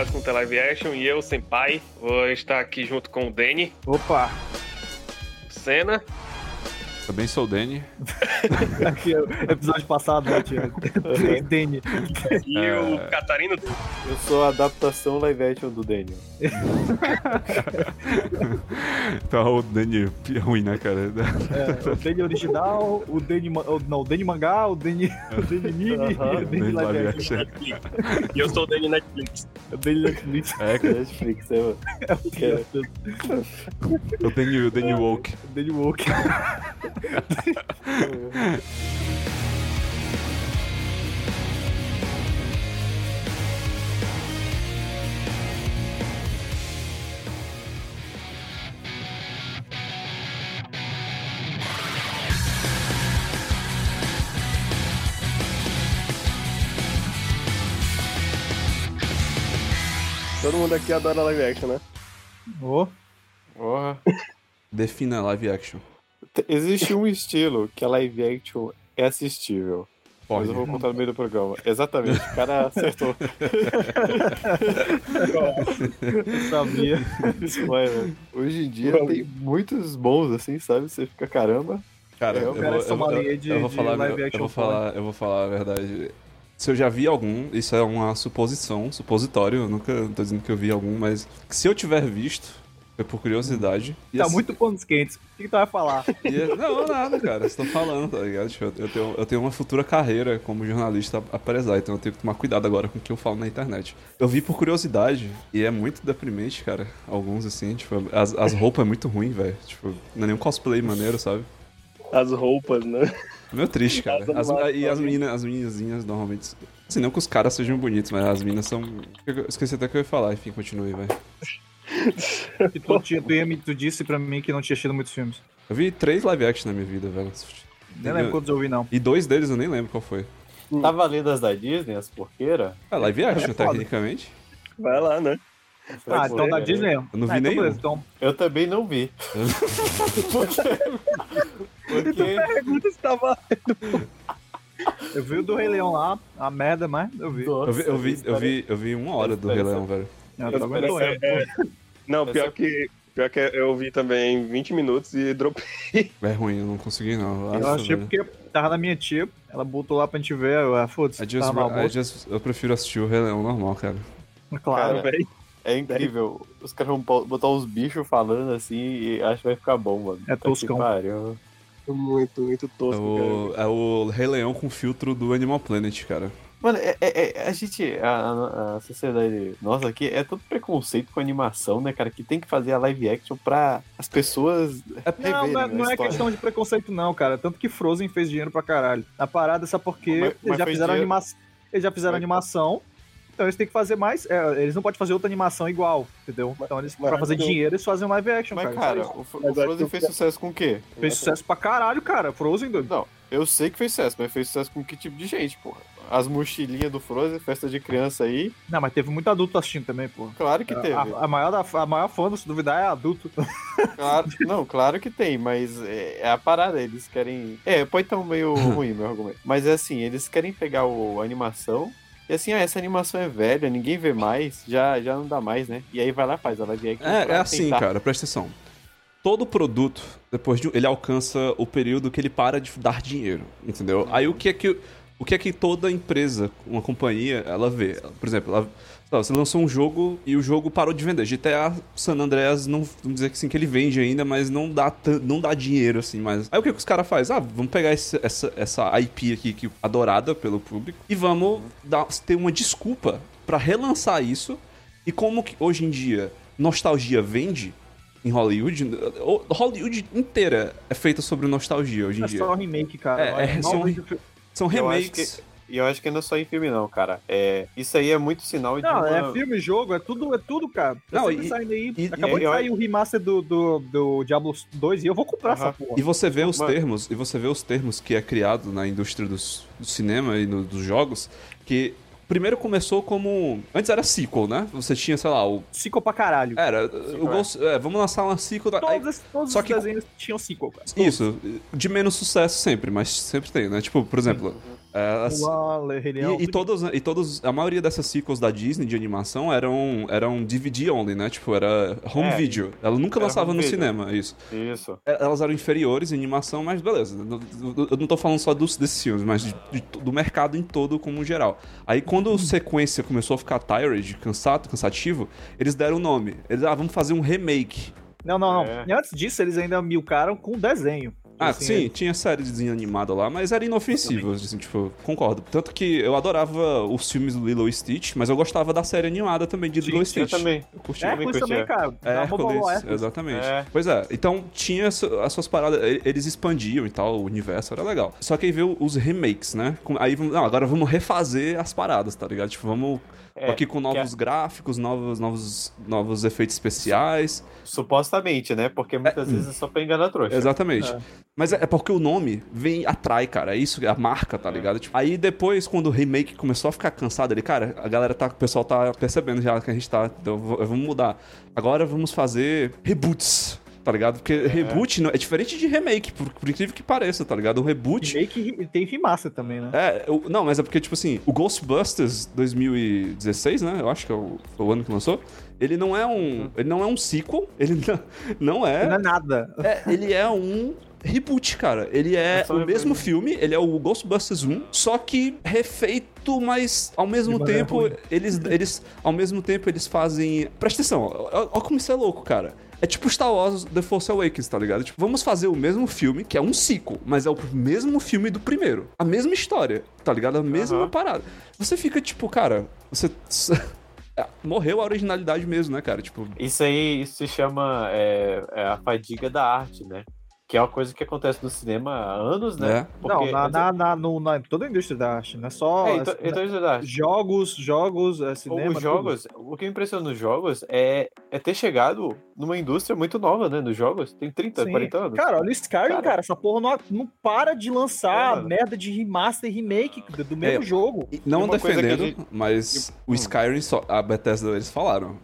Hoje o live action e eu, Senpai, vou estar aqui junto com o Danny, Opa! Senna, Também sou o Danny. Aqui é episódio passado, né, Thiago? Danny. e É. o Catarino. Eu sou a adaptação live action do Daniel. Então o Danny é ruim, né, cara? É, o Danny original, o Danny... Não, o Danny mangá, o Danny, o Danny anime Aham. e o Danny Danny live action. E eu sou o Danny Netflix. O Danny Netflix. É, cara. Netflix, é, mano. É o. O Danny, o Danny Woke. O Danny Woke. Todo mundo aqui adora live action, né? Ô, Porra. Defina live action. Existe um estilo que a live action é assistível. Mas Pode. eu vou contar no meio do programa. Exatamente, o cara acertou. eu sabia. Spoiler. Hoje em dia tem muitos bons assim, sabe? Você fica caramba. Cara, É, o eu, cara vou, é eu, vou- eu- de- eu vou de falar, live eu, action vou falar, eu vou falar a verdade. Se eu já vi algum, isso é uma suposição, supositório, eu nunca tô dizendo que eu vi algum, mas se eu tiver visto, foi por curiosidade. E Tá assim- muito panos quentes. O que, que tu vai falar? e é- não, nada, cara, estou falando, tá ligado? Tipo, eu, tenho, eu tenho uma futura carreira como jornalista a prezar, então eu tenho que tomar cuidado agora com o que eu falo na internet. Eu vi por curiosidade, e é muito deprimente, cara, alguns assim, tipo, as, as roupas é muito ruim, velho, tipo, não é nem um cosplay maneiro, sabe? As roupas, né? Meio triste, cara. As e as meninas, as meninazinhas normalmente. Assim, não que os caras sejam bonitos, mas as minas são. Eu esqueci até o que eu ia falar, enfim, continue, vai. Tu, tinha- tu, ia me- tu disse pra mim que não tinha assistido muitos filmes. Eu vi três live action na minha vida, velho. Nem lembro quantos eu vi, não. E dois deles eu nem lembro qual foi. Tá valendo as da Disney, as porqueiras? Ah, live action, É tecnicamente. Vai lá, né? Ah, então da Disney. Eu não vi ah, então nenhum. Então, Eu também não vi. Porque Pergunta se tava. eu vi o do Rei Leão lá, a merda, mas eu vi. Eu vi, eu vi, eu vi, eu vi uma hora do Rei Leão, velho. Ah, tá aguentou, É, é. é, Não, pior que, pior que eu vi também 20 minutos e dropei. É ruim, eu não consegui não. Eu Nossa, achei velho. porque tava na minha tia, ela botou lá pra gente ver, eu, ah, foda-se, just- eu prefiro assistir o Rei Leão normal, cara. Claro, Cara, é incrível. Os caras vão botar uns bichos falando assim e acho que vai ficar bom, mano. É toscão. pariu. Muito, muito É tosco, o, é o Rei Leão com filtro do Animal Planet, cara. Mano, é, é- é- a gente, a, a- sociedade nossa aqui é todo preconceito com animação, né, cara? Que tem que fazer a live action pra as pessoas Não, não, é- a não é história. questão de preconceito, não, cara. Tanto que Frozen fez dinheiro pra caralho. A parada é só porque Mas- mas eles já fizeram dinheiro- animação. Eles já fizeram Mas- animação. Então eles têm que fazer mais. é, eles não podem fazer outra animação igual, entendeu? Então eles, mas- pra fazer dinheiro, eles fazem um live action, Mas, cara. cara, isso. o, Mas o Frozen fez sucesso com o quê? Fez sucesso pra caralho, cara. Frozen, doido. Não, eu sei que fez sucesso, mas fez sucesso com que tipo de gente, porra? As mochilinhas do Frozen, festa de criança aí, Não, mas teve muito adulto assistindo também, pô. claro que teve. A, a maior a maior fã, se duvidar, é adulto. Claro, não, claro que tem, mas é, é a parada, eles querem. É, pode estar meio ruim meu argumento. Mas é assim, eles querem pegar o, a animação. E assim, ah, essa animação é velha, ninguém vê mais, já, já não dá mais, né? E aí vai lá, faz a live. É, é assim, tentar. cara, presta atenção. Todo produto, depois de ele alcança o período que ele para de dar dinheiro, entendeu? Aí o que é que o que é que toda empresa, uma companhia, ela vê? Por exemplo, ela, você lançou um jogo e o jogo parou de vender. GTA San Andreas não, vamos dizer que assim que ele vende ainda, mas não dá não dá dinheiro assim, mas aí o que, que os caras fazem? Ah, vamos pegar esse- essa essa IP aqui que adorada pelo público e vamos dar, ter uma desculpa pra relançar isso. E como que hoje em dia nostalgia vende, em Hollywood. Hollywood inteira é feita sobre nostalgia hoje em É dia. só um remake, cara. É, é, são- São remakes. E eu acho que não é só em filme, não, cara. É, isso aí é muito sinal de. Não, uma... é filme, jogo, é tudo, é tudo, cara. Não, sempre e- saindo aí. e- Acabou e- de eu- sair o remaster do, do, do Diablo 2 e eu vou comprar essa porra. E você vê os Mano. termos, e você vê os termos que é criado na indústria dos, do cinema e no- dos jogos, que primeiro começou como. Antes era sequel, né? Você tinha, sei lá, o. Sequel pra caralho. Era, o Ghost- é, vamos lançar uma sequel. Da... Todos, todos só os que- desenhos tinham sequel, cara. Isso, de menos sucesso sempre, mas sempre tem, né? Tipo, por exemplo, É, as- Leão, E, e todos, e todos, a maioria dessas sequels da Disney de animação eram, eram DVD only, né? Tipo, era home É. video. Ela nunca lançava no video. cinema, isso. Isso. É, Elas eram inferiores em animação, mas beleza. Eu- não tô falando só dos, desses filmes, mas de- de- do mercado em todo como geral. Aí quando a sequência começou a ficar tired, cansado, cansativo, eles deram o nome. Eles, ah, vamos fazer um remake. Não, não, não. É. E antes disso, eles ainda milcaram com desenho. Ah, Assim, sim, tinha série de desenho animado lá, mas era inofensivo, assim, tipo, concordo. Tanto que eu adorava os filmes do Lilo e Stitch, mas eu gostava da série animada também de Sim, Lilo e Eu Stitch. também. Eu curti. também Hércules curtia. também, cara. É, Hércules, Hércules. exatamente. É. Pois é, então tinha as suas paradas, eles expandiam e tal, o universo era legal. Só que aí veio os remakes, né? Aí, vamos- não, agora vamos refazer as paradas, tá ligado? Tipo, vamos É, aqui com que novos gráficos, novos, novos, novos efeitos especiais. Supostamente, né? Porque muitas vezes é só pra enganar a trouxa. Exatamente. Mas é é porque o nome vem, atrai, cara. É isso, é a marca, tá ligado? Tipo, aí depois, quando o remake começou a ficar cansado ali, cara, a galera tá, o pessoal tá percebendo já que a gente tá, então vamos mudar. Agora vamos fazer reboots. Tá ligado? Porque reboot não- é diferente de remake, por, por incrível que pareça, tá ligado? O reboot. Remake tem remaster também, né? É, o- não, mas é porque, tipo assim, o Ghostbusters 2016, né? Eu acho que é o, foi o ano que lançou. Ele não é um. Ele não é um sequel, ele não, não é. Não é nada. É, ele é um reboot, cara. Ele é É o mesmo reboot. filme, ele é o Ghostbusters 1, só que refeito, mas ao mesmo De tempo, eles, eles. Ao mesmo tempo, eles fazem. Presta atenção, ó como isso é louco, cara. É tipo Star Wars The Force Awakens, tá ligado? Tipo, vamos fazer o mesmo filme, que é um sequel, mas é o mesmo filme do primeiro. A mesma história, tá ligado? A mesma Aham. parada. Você fica tipo, cara, você. É, Morreu a originalidade mesmo, né, cara? Tipo, Isso aí isso se chama é, é a fadiga da arte, né? Que é uma coisa que acontece no cinema há anos, né? É. Não, na, na, na, no- na- toda a indústria da arte, não é só É, então, é, então é jogos, jogos, é, cinema. Os jogos, o que me impressiona nos jogos é, é ter chegado numa indústria muito nova, né? Nos jogos. Tem 30, Sim. 40 anos. Cara, olha o Skyrim, Cara. cara. Essa porra não, não para de lançar É, merda de remaster e remake do, do mesmo É. jogo. Não defendendo, gente- mas o Hum. Skyrim, só, a Bethesda, eles falaram.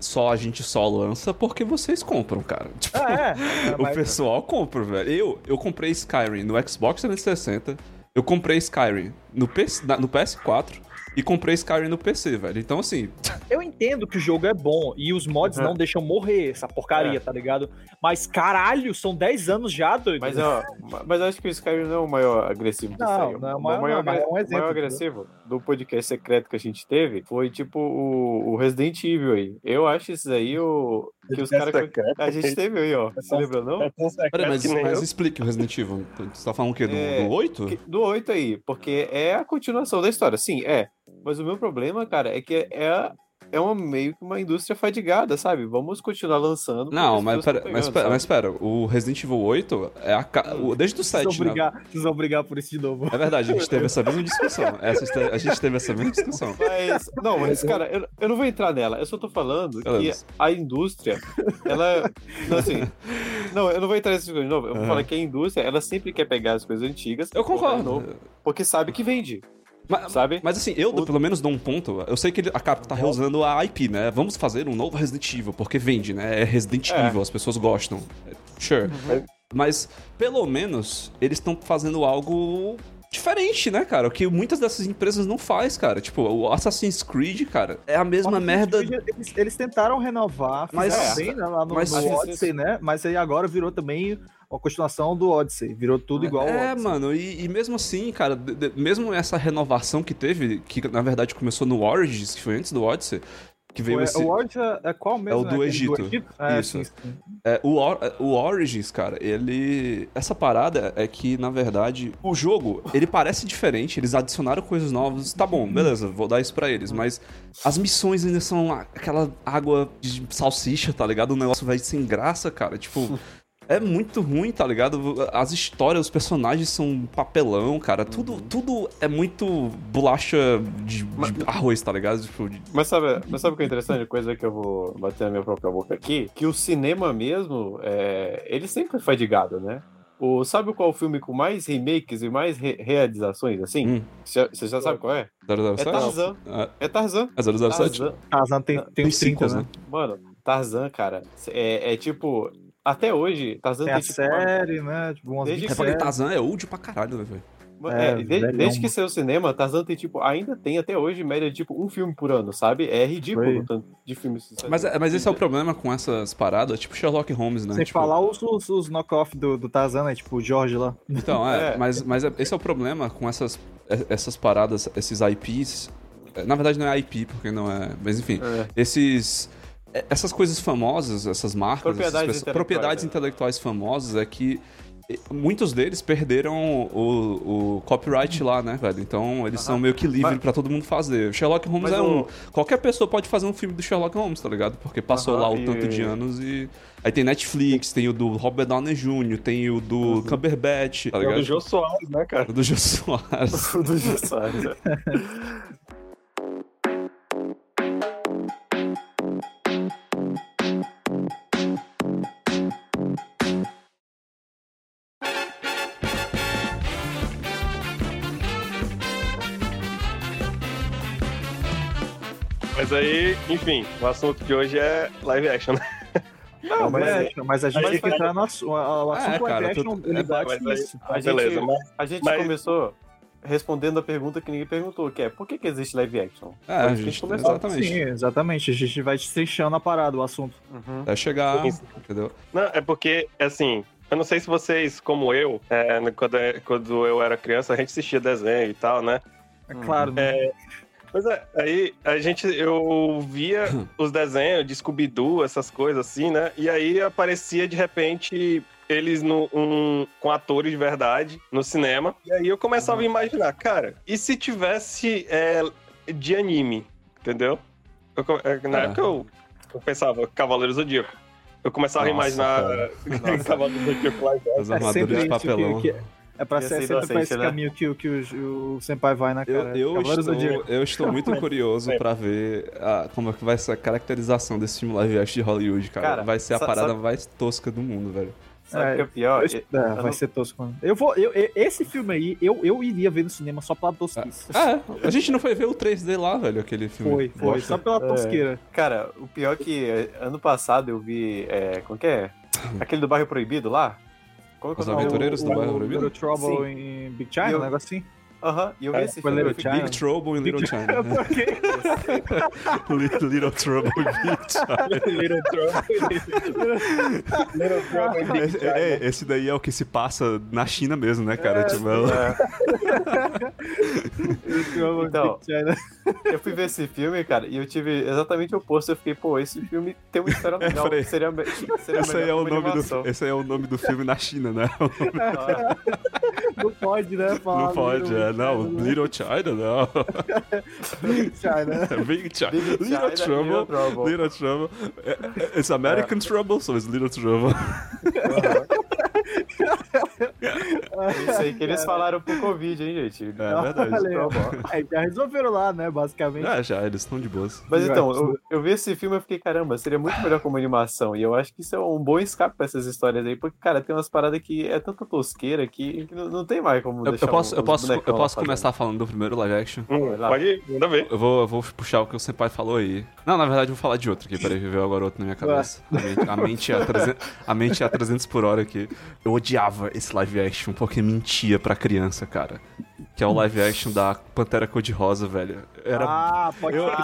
Só a gente só lança porque vocês compram, cara. Tipo, É, é, o mas- pessoal compra, velho. Eu, eu comprei Skyrim no Xbox 360, eu comprei Skyrim no, PS, na- no PS4 e comprei Skyrim no PC, velho. Então, assim, Eu entendo que o jogo é bom e os mods Uhum. não deixam morrer essa porcaria, É. tá ligado? Mas caralho, são 10 anos já, doido. Mas, ó, mas eu acho que o Skyrim não é o maior agressivo do Não, Skyrim. não é o maior, não, mas é um exemplo, maior entendeu? agressivo do podcast secreto que a gente teve foi tipo o, o Resident Evil aí. Eu acho isso aí o. Que os caras. A gente teve aí, ó. Você lembra, não? peraí, mas, mas explique o Resident Evil. Você tá falando o quê? Do, É, do 8? Que- Do 8 aí, porque é a continuação da história. Sim, é. Mas o meu problema, cara, é que é, a- é uma, meio que uma indústria fadigada, sabe? Vamos continuar lançando. Não, as mas pera, tão mas, pegando, pera, mas pera, o Resident Evil 8 é a. ca- Desde o Vocês vão 7, né? brigar, vocês vão brigar por isso de novo. É verdade, a gente teve essa mesma discussão. Essa, a gente teve essa mesma discussão. Mas, não, mas, cara, eu, eu não vou entrar nela. Eu só tô falando que Beleza. a indústria, ela. Não, assim. Não, eu não vou entrar nesse discurso de novo. Eu vou Aham. falar que a indústria, ela sempre quer pegar as coisas antigas. Eu concordo. novo, porque sabe que vende, Mas, sabe? mas assim, eu O- pelo menos dou um ponto. Eu sei que ele- a Capcom tá reusando a IP, né? Vamos fazer um novo Resident Evil, porque vende, né? É Resident É. Evil, as pessoas gostam. Sure. Mas, pelo menos, eles estão fazendo algo diferente, né, cara? O que muitas dessas empresas não faz, cara. Tipo, o Assassin's Creed, cara, é a mesma merda. Creed, Eles, eles tentaram renovar, Mas- fizeram bem né, lá no, mas- no Odyssey, né? Mas aí agora virou também uma continuação do Odyssey. Virou tudo igual É, mano, e, e mesmo assim, cara, de- de- mesmo essa renovação que teve, que na verdade começou no Origins, que foi antes do Odyssey, que veio O, esse. o Odyssey é qual mesmo? É o do Aquele Egito. É, Isso. sim, sim. É, o, Or- o Origins, cara, ele. Essa parada é que, na verdade, o jogo, ele parece diferente, eles adicionaram coisas novas. Tá bom, beleza, vou dar isso pra eles, mas as missões ainda são aquela água de salsicha, tá ligado? O negócio vai sem graça, cara. Tipo. É muito ruim, tá ligado? As histórias, os personagens são um papelão, cara. Tudo, tudo é muito bolacha de, de arroz, tá ligado? Tipo, de- Mas sabe, mas sabe o que é interessante? Coisa que eu vou bater na minha própria boca aqui, que o cinema mesmo, é, ele sempre foi fadigado, né? O, sabe qual é o filme com mais remakes e mais re- realizações, assim? Hum. Você você já sabe qual é? É 007? Tarzan. É, É Tarzan. é 007? Tarzan. Tarzan tem, tem Tem uns 30, sequels, né? né? Mano, Tarzan, cara, é, é tipo... Até hoje, Tarzan Tem tem, a tipo... uma- série, né? Tipo, umas Desde 20 Eu falei, séries. Tarzan é old pra caralho, né, velho? É, É, de- velhão, desde que saiu o cinema, Tarzan tem, tipo, ainda tem até hoje, média de, tipo, um filme por ano, sabe? É ridículo Foi. o tanto de filmes. que Mas, é- mas esse é o problema com essas paradas, tipo Sherlock Holmes, né? Sem Tipo, falar os, os, os knock-off do, do Tarzan, né? Tipo o Jorge lá. Então, é, É. mas, mas é- esse é o problema com essas, é- essas paradas, esses IPs. É, Na verdade não é IP, porque não é. Mas enfim, É. esses. É- Essas coisas famosas, essas marcas, essas Propriedades pessoas- intelectuais, propriedades né? intelectuais famosas é que muitos deles perderam o, o copyright lá, né, velho? Então eles são meio que livres pra todo mundo fazer. Sherlock Holmes Mas é o- um. Qualquer pessoa pode fazer um filme do Sherlock Holmes, tá ligado? Porque passou lá o e- tanto de anos e. Aí tem Netflix, tem o do Robert Downey Jr., tem o do Uhum. Cumberbatch, tá É o ligado? do Jô Soares, né, cara? O do Jô Soares. do Jô Soares, Mas aí, enfim, o assunto de hoje é live action, né? Não, mas, mas- é, mas a gente mas tem que entrar no assunto. O assunto É, cara, live action, ele é, bate mas aí- nisso. A Beleza, gente, mas- a gente mas- começou respondendo a pergunta que ninguém perguntou, que é por que, que existe live action? É, a isso que gente. começou. Exatamente. Sim, exatamente. A gente vai destrinchando a parada, o assunto. Uhum. É chegar. Sim. Entendeu? Não, é porque, assim, eu não sei se vocês, como eu, é, quando, quando eu era criança, a gente assistia desenho e tal, né? É claro, né? Pois é, aí a gente, eu via os desenhos de Scooby-Doo, essas coisas assim, né? E aí aparecia de repente eles no, um- com atores de verdade no cinema. E aí eu começava a imaginar, cara, e se tivesse é, de anime, entendeu? Eu é, na É. época eu, eu pensava Cavaleiro Zodíaco. Eu começava Nossa, a imaginar Nossa. Cavaleiro Zodíaco lá. As É armaduras sempre de papelão. que- É pra ser ser sempre pra esse inocente, né? caminho que, o- que o, o Senpai vai na Eu, cara. eu, do estou, eu estou muito curioso pra ver a- como é que vai ser a caracterização desse filme live action de Hollywood, cara. Cara, vai ser a parada sabe- mais tosca do mundo, velho. Sabe o É, que é pior? Eu- é, vai não- ser tosco. mano. Eu vou, eu, eu- esse filme aí, eu, eu iria ver no cinema só pela tosquice. É, a gente não foi ver o 3D lá, velho, aquele filme. Foi, foi, bosta. só pela tosqueira. Cara, o pior é que é, ano passado eu vi. É, como que é? Aquele do bairro proibido lá? Que é Os? Aventureiros do O- Bairro o Proibido? Little Trouble em Big China, um negócio assim. Aham, e eu vi É, esse foi filme. Little Big Trouble in Little China. Por quê? Little, Little Trouble in Big China. Little Trouble. Little Trouble in Big China. é, esse daí é o que se passa na China mesmo, né, cara? Tipo, é- É, Então, eu fui ver esse filme, cara, e eu tive exatamente o oposto. Eu fiquei, pô, esse filme tem uma história legal. peraí. seria, me- seria esse, aí é o nome animação. do, esse aí é o nome do filme na China, né? Ah, Não pode, né? Falar Não pode, é. Né? Little China, não. Big China. Big China. Big Little China, Trouble. Little Trouble. Little Trouble. It's American Trouble, so it's Little Trouble. Isso aí que eles falaram pro Covid, hein, gente? É verdade. Aí, Aí já resolveram lá, né? Basicamente. É, já, eles estão de boas. Mas então, eu, eu vi esse filme e fiquei, caramba, seria muito melhor como animação. E eu acho que isso é um bom escape pra essas histórias aí, porque, cara, tem umas paradas que é tanta tosqueira que, não, não tem mais como Eu, deixar eu posso, os eu posso, eu posso começar falando do primeiro live action? Hum, pode ir, manda ver. Eu vou, eu vou puxar o que o Senpai falou aí. Não, na verdade, eu vou falar de outro aqui. Peraí, veio agora outro na minha cabeça. A mente, a mente, é a 300, a mente é a 300 por hora aqui. Eu odiava esse live action porque mentia pra criança, cara. Que é o live action da Pantera Cor-de-Rosa, velho. Era. Ah, pode eu, crer.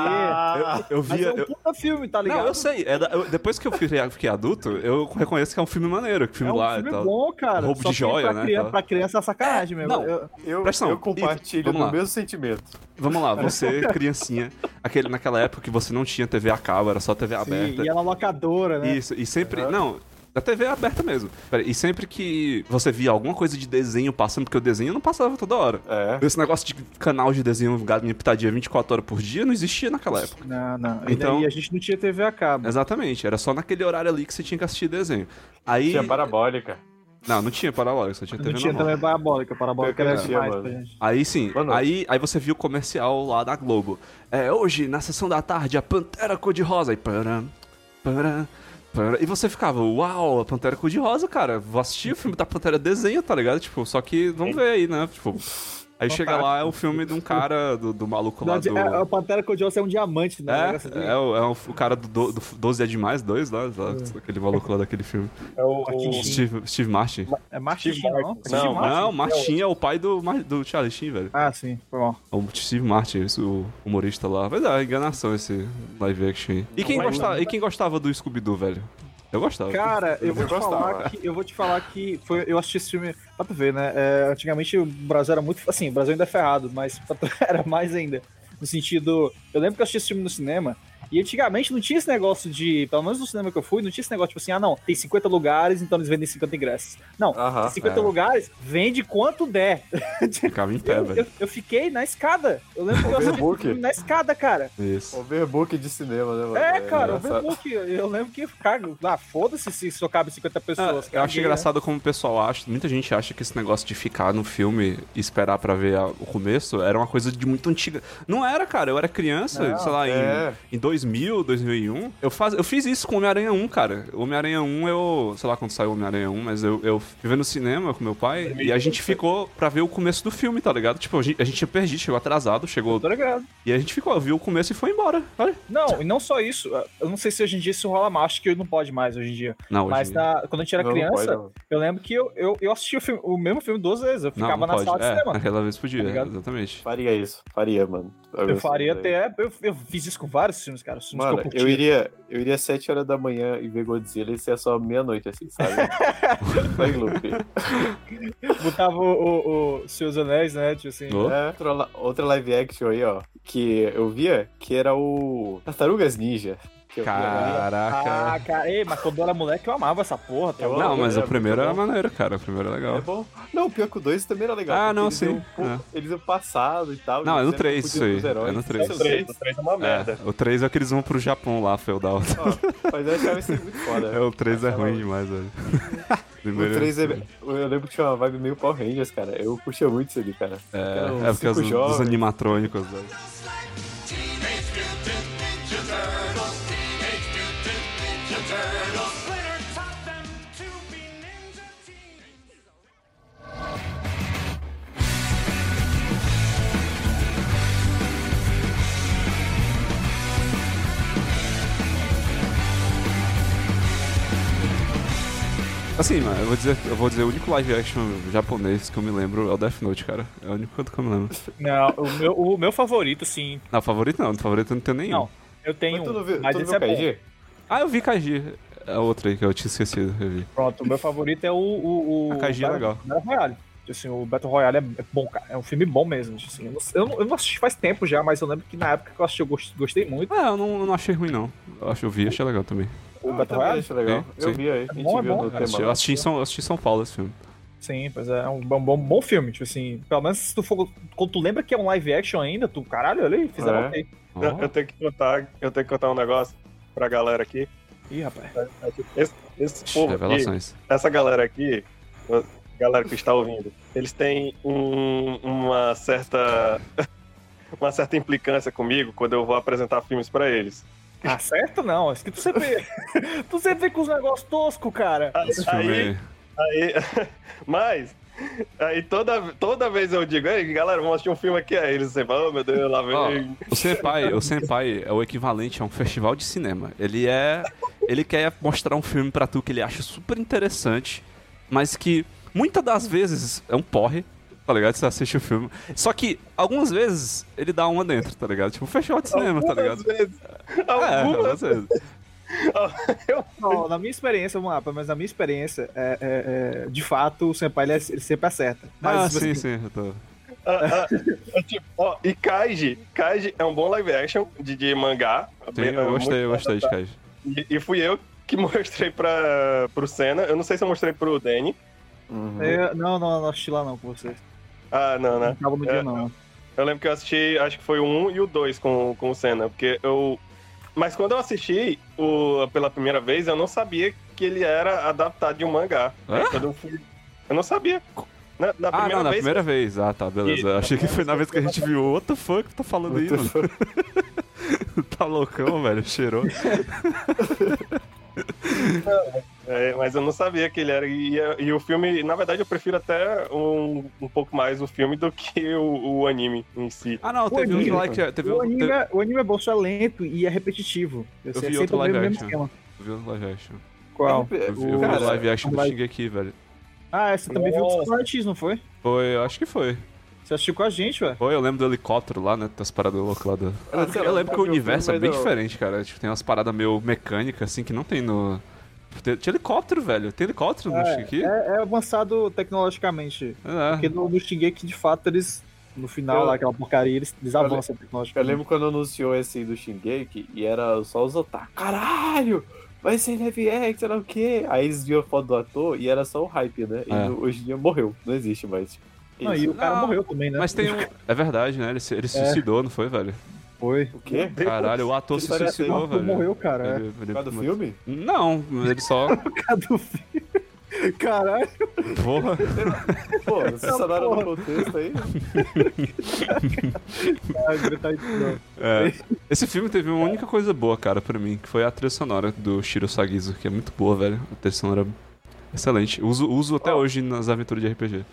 eu, eu Mas via. é um eu- puta filme, tá ligado? não, eu sei. é da- eu- depois que eu fiquei, fiquei adulto, eu reconheço que é um filme maneiro. Que É filme um lá filme tal. bom, cara. Roubo Só de que joia, pra né, Criança. Pra criança é sacanagem mesmo. Não. Eu- Eu, Presta eu compartilho do lá. mesmo sentimento. Vamos lá, você, criancinha, aquele, naquela época que você não tinha TV a cabo, era só TV Sim, aberta. e ela locadora, né? Isso, e sempre. Não, da TV aberta mesmo. Pera, e sempre que você via alguma coisa de desenho passando, porque o desenho não passava toda hora. É. Esse negócio de canal de desenho galinha pitadinha 24 horas por dia não existia naquela época. Não, não. Então-. E a gente não tinha TV a cabo. Exatamente, era só naquele horário ali que você tinha que assistir desenho. Aí. Tinha parabólica. Não, não tinha parabólica, só tinha Não TV tinha normal. também parabólica. Parabólica era demais pra gente. Aí sim, aí, aí você viu o comercial lá da Globo. É, hoje, na sessão da tarde, a Pantera Cor-de-Rosa. Aí, param, param, param. E você ficava, uau, a Pantera Cor-de-Rosa, cara. Vou assistir o filme da Pantera desenho, tá ligado? Tipo, só que, vamos ver aí, né? Tipo, Aí chega lá, é o filme de um cara, do, do maluco lá do... É, o Pantera Cor-de-Rosa é um diamante, né? É, assim. é, o, é o, cara do, do, do 12 é demais, dois lá, lá, aquele maluco lá daquele filme. É o, o- Sheen. Steve, Steve Martin. É Martin Steve não? Martin. Steve Não, Martin? Não, Martin é o pai do, do Charlie Sheen, velho. Ah, sim, foi bom. O Steve Martin, esse, o humorista lá. Mas é, enganação esse live action aí. E quem, gostava, e quem gostava do Scooby-Doo, velho? Eu gostava. Cara, eu vou Eu te gostava. falar que eu vou te falar que foi, eu assisti esse filme pra tu ver, né? É, antigamente o Brasil era muito. Assim, o Brasil ainda é ferrado, mas pra tu- era mais ainda. No sentido. Eu lembro que eu assisti esse filme no cinema. E antigamente não tinha esse negócio de. Pelo menos no cinema que eu fui, não tinha esse negócio tipo assim, ah, não, tem 50 lugares, então eles vendem 50 ingressos. Não, Aham, tem 50 é. lugares, vende quanto der. Ficava em pé, Eu, velho. eu, eu fiquei na escada. Eu lembro que eu Overbook. na escada, cara. Isso. Overbook de cinema, né, mano? É, cara, engraçado. overbook. Eu lembro que, cara, ah, foda-se se só cabe 50 Ah, pessoas. eu acho caguei, né? engraçado como o pessoal acha, muita gente acha que esse negócio de ficar no filme e esperar pra ver a- o começo era uma coisa de muito antiga. Não era, cara, eu era criança, Não, sei lá, é. em, em 2000, 2001. Eu, faz, eu fiz isso com o Homem-Aranha 1, cara. O Homem-Aranha 1, eu, sei lá quando saiu o Homem-Aranha 1, mas eu, eu fui ver no cinema com meu pai e a gente ficou pra ver o começo do filme, tá ligado? Tipo, a gente, a gente tinha perdido, chegou atrasado, chegou. Tô ligado. E a gente ficou, viu o começo e foi embora. Olha. Não, e não só isso. Eu não sei se hoje em dia isso rola mais, acho que não pode mais hoje em dia. Não, hoje Mas em dia. na- quando a gente era Não, não criança, pode, não. eu lembro que eu, eu, eu assisti o, filme- o mesmo filme duas vezes. Eu ficava não na pode. sala de é, cinema. naquela vez podia, ligado? exatamente. Faria isso, faria, mano. Eu faria até. Eu, eu fiz isso com vários filmes, cara. Os filmes Mano, que eu eu iria, eu iria 7 horas da manhã e ver Godzilla e ser só meia-noite, assim, sabe? Em loop. Botava o, o, o Seus Anéis, né? Tipo assim. Oh. É, outra, outra live action aí, ó, que eu via, que era o Tartarugas Ninja. Que eu via, Caraca. Ah, cara, ei, mas quando eu era moleque eu amava essa porra. Tá? Não, mas é o primeiro era maneiro, cara. O primeiro era É legal. bom. Não, pior que o 2 também era legal. Ah, porque não, eles sim. iam, É. Eles iam passado e tal. Não, é no 3 eram isso aí. É no O 3. Eu sei. 3, o 3 é uma merda. É, o 3 é que eles vão pro Japão lá, feudal. Mas eu achava isso muito foda. É, o 3 é ruim demais, velho. O Primeiro- 3 é. Eu lembro que tinha uma vibe meio Power Rangers, cara. Eu curtia muito isso ali, cara. É, é por causa cinco dos, dos jovens. animatrônicos, velho. Assim, mano, eu vou dizer, eu vou dizer, o único live action japonês que eu me lembro é o Death Note, cara. É o único que eu me lembro. Não, o meu, o meu favorito, sim. Não, favorito não, favorito eu não tenho nenhum. Não, eu tenho Mas tu não um, viu, mas tu não esse viu é bom. Ah, eu vi Kaiji. É outro aí que eu tinha esquecido, eu vi. Pronto, o meu favorito é o. o, o A Kaiji é legal. Battle Royale. Assim, o Battle Royale é, é bom, cara. É um filme bom mesmo. Assim, eu, não, eu, não, eu não assisti faz tempo já, mas eu lembro que na época que eu assisti eu gost- gostei muito. Ah, eu não, eu não achei ruim, não. Eu acho eu vi, achei legal também. O Ah, Battle Royale? acho legal. Sim, Eu sim. vi aí. A gente bom, é viu bom, cara. Tema. Eu assisti em São, eu assisti São Paulo esse filme. Sim, pois é, é um bom, bom, bom filme. Tipo assim, pelo menos se tu for. Quando tu lembra que é um live action ainda, tu, caralho, olha aí, fizeram É. ok. Ó, Eu, eu tenho que contar, eu tenho que contar um negócio pra galera aqui. Ih, rapaz. Esse, esse povo aqui, revelações. essa galera aqui, galera que está ouvindo, eles têm um- uma certa uma certa implicância comigo quando eu vou apresentar filmes pra eles. Ah, certo não. Isso que tu sempre. tu sempre vem com os negócios toscos, cara. Esse Aí, aí, mas aí toda, toda vez eu digo, ei, galera, vamos assistir um filme aqui, aí eles sempre, oh meu Deus, lá vem. o Senpai, o Senpai é o equivalente a um festival de cinema. Ele é. Ele quer mostrar um filme pra tu que ele acha super interessante, mas que muitas das vezes é um porre, tá ligado? Você assiste o filme. Só que algumas vezes ele dá uma dentro, tá ligado? Tipo festival de cinema, tá ligado? Algumas vezes. É, Algumas às vezes. eu, Não, na minha experiência, vamos lá, mas na minha experiência, é, é, é, de fato, o Senpai ele, é- ele sempre acerta. Mas, Ah, tipo sim, assim, sim, eu tô. Ah, ah, tipo, ó, e Kaiji, Kaiji é um bom live action de, de mangá. Sim, eu gostei, eu gostei de Kaiji. E, e fui eu que mostrei pra, pro Senna. Eu não sei se eu mostrei pro Danny. Uhum. é, não, não, não assisti lá não com vocês. Ah, não, Não né? tava no dia, É, não. Eu lembro que eu assisti, acho que foi o 1 e o 2 com, com o Senna, porque eu. Mas quando eu assisti o, pela primeira vez, eu não sabia que ele era adaptado de um mangá. Hã? Eu fui. Eu não sabia. Na, na Ah, primeira não, na vez. primeira vez. Ah, tá, beleza. E- Achei que foi na vez que a gente viu. What the fuck tá falando aí, mano? tá loucão, velho. Cheirou. É, mas eu não sabia que ele era. E, e o filme, na verdade, eu prefiro até um, um pouco mais o filme do que o, o anime em si. Ah, não, O teve um anime- que. Teve O um, anime, teve, é, o anime é bom, só é lento e é repetitivo. Eu Você vi é outro o live action. eu vi o live action. Qual? Eu vi, eu O- o cara, live action do Shingeki, velho. Ah, você também viu Nossa. o Sword X, não foi? Foi, eu acho que foi. Você assistiu com a gente, velho. Foi, eu lembro do helicóptero lá, né? Das paradas loucas lá do. Ah, Eu lá, lembro que o eu o universo é bem eu- diferente, cara. Tipo, tem umas paradas meio mecânicas, assim, que não tem no. Tem- Tinha helicóptero, velho. Tem helicóptero no Shingeki? É, é avançado tecnologicamente. É. Porque no, no Shingeki, de fato, eles. No final, Eu- lá, aquela porcaria, eles, eles Eu avançam Eu tecnologicamente. lembro quando anunciou esse do Shingeki e era só os otaku. Caralho! Vai ser live action, sei lá o quê. Aí eles viam a foto do ator e era só o hype, né? E É. hoje em dia morreu, não existe mais. Não, e o cara Não, morreu também, né? Mas tem um. É verdade, né? Ele se, ele se É. suicidou, não foi, velho? Foi. O quê? Caralho, o ator Que se suicidou, O ator velho. morreu, cara. É. Ele- ele- Por causa do filme? Não, ele só. Por causa do filme. Caralho. Porra. Pô, vocês porra. no contexto aí. Não. É. Esse filme teve uma única coisa boa, cara, pra mim, que foi a trilha sonora do Shiro Sagizo, que é muito boa, velho. A trilha sonora é excelente. Uso, uso até Ó. hoje nas aventuras de RPG.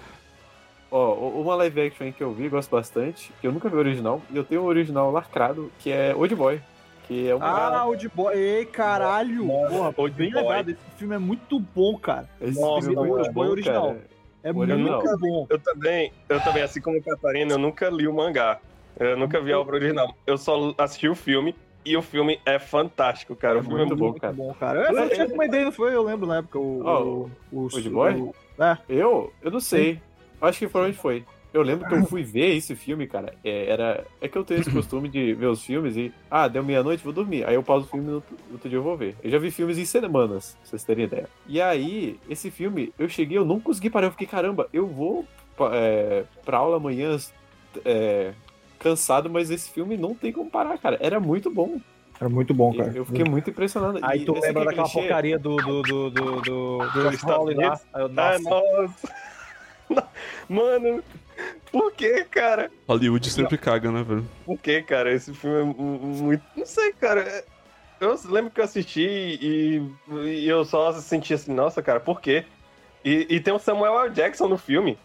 Ó, uma live action que eu vi, gosto bastante, que eu nunca vi o original, e eu tenho o original lacrado, que é Old Boy. Que é uma. Ah, o de boy. Ei, caralho. Nossa, Porra, Old bem Boy. lembrado. Esse filme é muito bom, cara. esse nossa, filme é Old muito Boy bom, original. cara. É O original. muito bom. Eu também, eu também, assim como o Catarina, eu nunca li o mangá. Eu nunca vi a obra original. Eu só assisti o filme e o filme é fantástico, cara. É o filme muito é bom, muito cara. Bom, cara. Eu, eu tinha uma ideia, não foi? Eu lembro na época. O, Ó, o, o, Old Boy? o- é. Eu? Eu não sei. Acho que foi onde foi. Eu lembro que eu fui ver esse filme, cara. É, era... é que eu tenho esse costume de ver os filmes e. Ah, deu meia-noite, vou dormir. Aí eu pauso o filme e no outro- dia eu vou ver. Eu já vi filmes em semanas, pra vocês terem ideia. E aí, esse filme, eu cheguei, eu não consegui parar. Eu fiquei, caramba, eu vou é, pra aula amanhã é, cansado, mas esse filme não tem como parar, cara. Era muito bom. Era muito bom, cara. Eu fiquei muito impressionado. Aí E tu lembra daquela clichê. porcaria do. do. do. do. do. do lá. Ah, nossa. Mano, por que, cara? Hollywood sempre caga, né, velho? Por que, cara? Esse filme é mu- muito. Não sei, cara. Eu lembro que eu assisti e, e eu só senti assim, nossa, cara, por quê? E, e tem o Samuel L. Jackson no filme.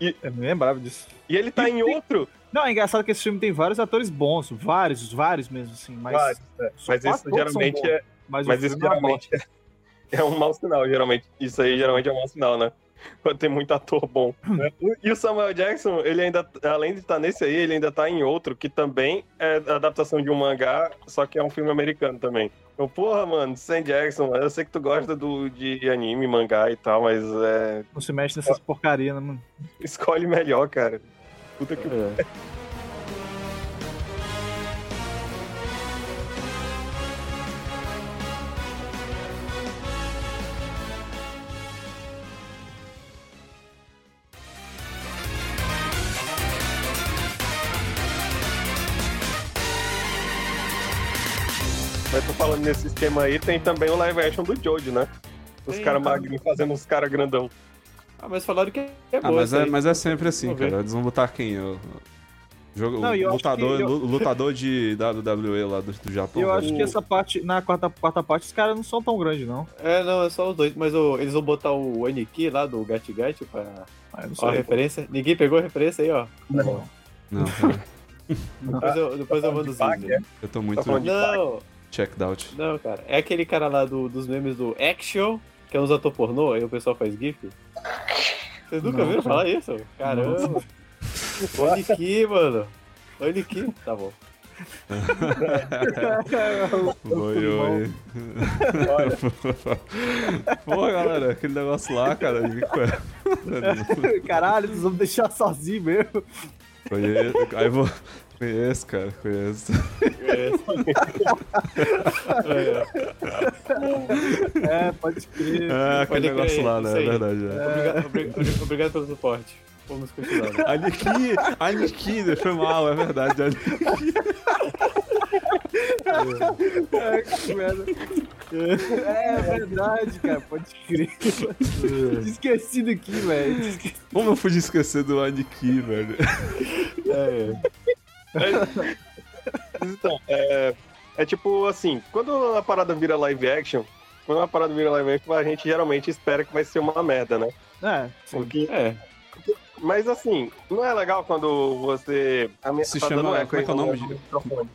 Eu me lembrava disso. E ele tá em outro. Não, é engraçado que esse filme tem vários atores bons. Vários, vários mesmo, assim. Mas, Vários, é. Mas isso geralmente é. Mas, Mas isso é geralmente é, é um mau sinal, geralmente. Isso aí geralmente é um mau sinal, né? Tem muito ator bom. né? E o Samuel Jackson, ele ainda, além de estar nesse aí, ele ainda tá em outro, que também é adaptação de um mangá, só que é um filme americano também. Então, porra, mano, Sam Jackson, eu sei que tu gosta do, de anime, mangá e tal, mas é, Não se mexe nessas porcarias, né, mano? escolhe melhor, cara. Puta que É. Nesse esquema aí, tem também o live action do Jojo, né? Os caras então. magrinhos fazendo os caras grandão. Ah, mas falaram que é Ah, boa. mas é, mas é sempre assim, Vamos ver. cara. Eles vão botar quem? O, jogo, Não, lutador, que lutador de WWE lá do, do Japão. Eu velho. acho que essa parte, na quarta, quarta parte, os caras não são tão grandes, não. É, não, é só os dois. Mas o- eles vão botar o Aniki lá do Gat Gat pra. Ah, não Ó, a referência. Ninguém pegou a referência aí, ó. Não. Não, cara. Depois eu, depois eu mando os vídeos. Eu tô muito Tá Não, checked out. não, cara. É aquele cara lá do- dos memes do Action, que é uns ator pornô, aí o pessoal faz GIF. Vocês nunca Não, viram falar isso? Caramba. Olha aqui, mano. Olha aqui. Tá bom. Oi, oi. Pô, galera, aquele negócio lá, cara. Caralho, eles vão me deixar sozinho mesmo. Aí eu vou. Conheço, cara, conheço. É, pode crer. É, aquele Pode crer, negócio lá, né? É verdade. É. Obrigado, obri- obrigado pelo suporte. Vamos continuar. né? Aniki! Aniki, foi mal, é verdade. Aniki. É, que merda. É verdade, cara, pode crer. Esqueci daqui, velho. Como eu pude esquecer do Aniki, velho? Então, é, é tipo assim, quando a parada vira live action, quando uma parada vira live action, a gente geralmente espera que vai ser uma merda, né? É, sim. Porque, É. mas assim, não é legal quando você. A minha, Se tá chama- eco como é que é o nome de- microfone.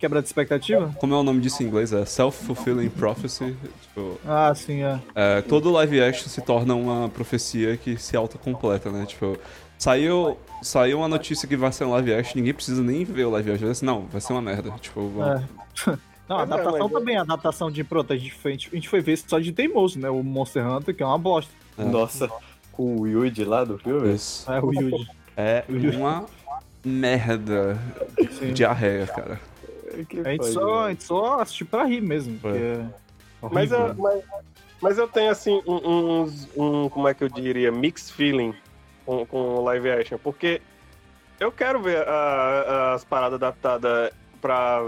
Quebra de expectativa? Como é o nome disso em inglês? É Self-Fulfilling Prophecy. Tipo, Ah, sim, é. é, todo live action se torna uma profecia que se autocompleta, né? Tipo, saiu, saiu uma notícia que vai ser um live action, ninguém precisa nem ver o live action. Não, vai ser uma merda. Tipo, vamos- É. Não, a é, adaptação é- também, a adaptação de. Pronto, a gente foi, a gente- a foi ver só de teimoso, né? O Monster Hunter, que é uma bosta. É. Nossa, com o Yuji lá do filme. isso. É o Yuji. É uma merda. Sim. Diarreia, cara. Que A gente, foi, só, a né? gente só assistiu pra rir mesmo. Porque é Mas eu, mas, mas eu tenho, assim, um, uns- um, como é que eu diria, mixed feeling com, com o live action, porque eu quero ver a- as paradas adaptadas pra,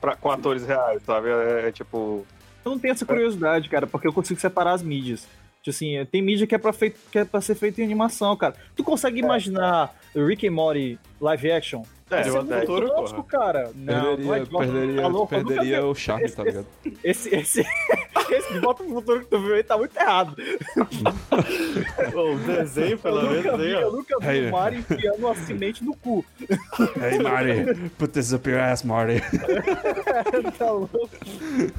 pra, com atores reais, sabe? É, é tipo. Eu não tenho essa curiosidade, cara, porque eu consigo separar as mídias. Tipo assim, tem mídia que é, pra feito, que é pra ser feita em animação, cara. Tu consegue imaginar Rick and Morty live action? É, é eu muito adoro, tosco, cara. Não, não é Perderia, perderia, tá perderia o charme, tá ligado? Esse, esse, esse de volta pro futuro que tu viu aí tá muito errado. O desenho, pelo Eu nunca menos, vi, aí, eu nunca vi Aí. o Mario enfiando uma semente no cu. Hey, Marty, put this up your ass, Marty. tá louco?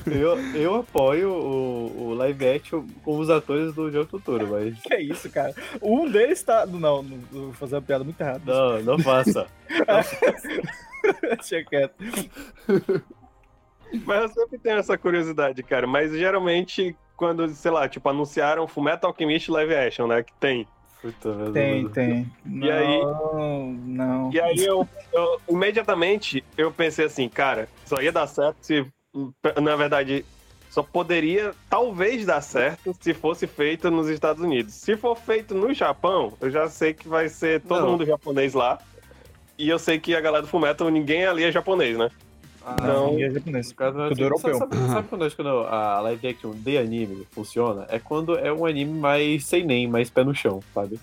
Eu, eu apoio o, o live action com os atores do Jogo Futuro, mas. Que é isso, cara? Um deles tá. Não, não, vou fazer uma piada muito errada. Não, não faça. Deixa quieto. Mas eu sempre tenho essa curiosidade, cara. Mas geralmente, quando, sei lá, tipo, anunciaram Fullmetal Alchemist live action, né? Que tem. Puta. Tem, tem. E aí? Não, não. E aí eu, eu- imediatamente eu pensei assim, cara, só ia dar certo se. Na verdade, só poderia talvez dar certo se fosse feito nos Estados Unidos. Se for feito no Japão, eu já sei que vai ser todo Não. mundo japonês lá. E eu sei que a galera do Fullmetal, ninguém ali é japonês, né? Ah, Não. Ninguém é japonês. No caso, Tudo assim, europeu. Sabe, sabe, sabe quando eu acho que quando a live action de anime funciona? É quando é um anime mais sem nem, mais pé no chão, sabe?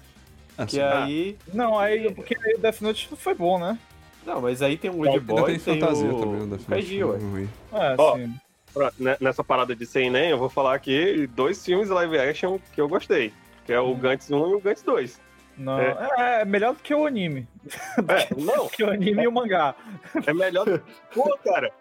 Assim, Que aí. Não, aí, porque aí o Death Note foi bom, né? Não, mas aí tem o Wood Boy, tem tem, fantasia o... também, né, o Death Kaiji, Note, ué. ruim. É, Ó, sim. Pra- né, Nessa parada de sem nem, eu vou falar aqui dois filmes live action que eu gostei. Que é o Gantz 1 e o Gantz 2. Não, é. é melhor do que o anime. É, não, Que o anime e o mangá. É melhor. Pô, cara.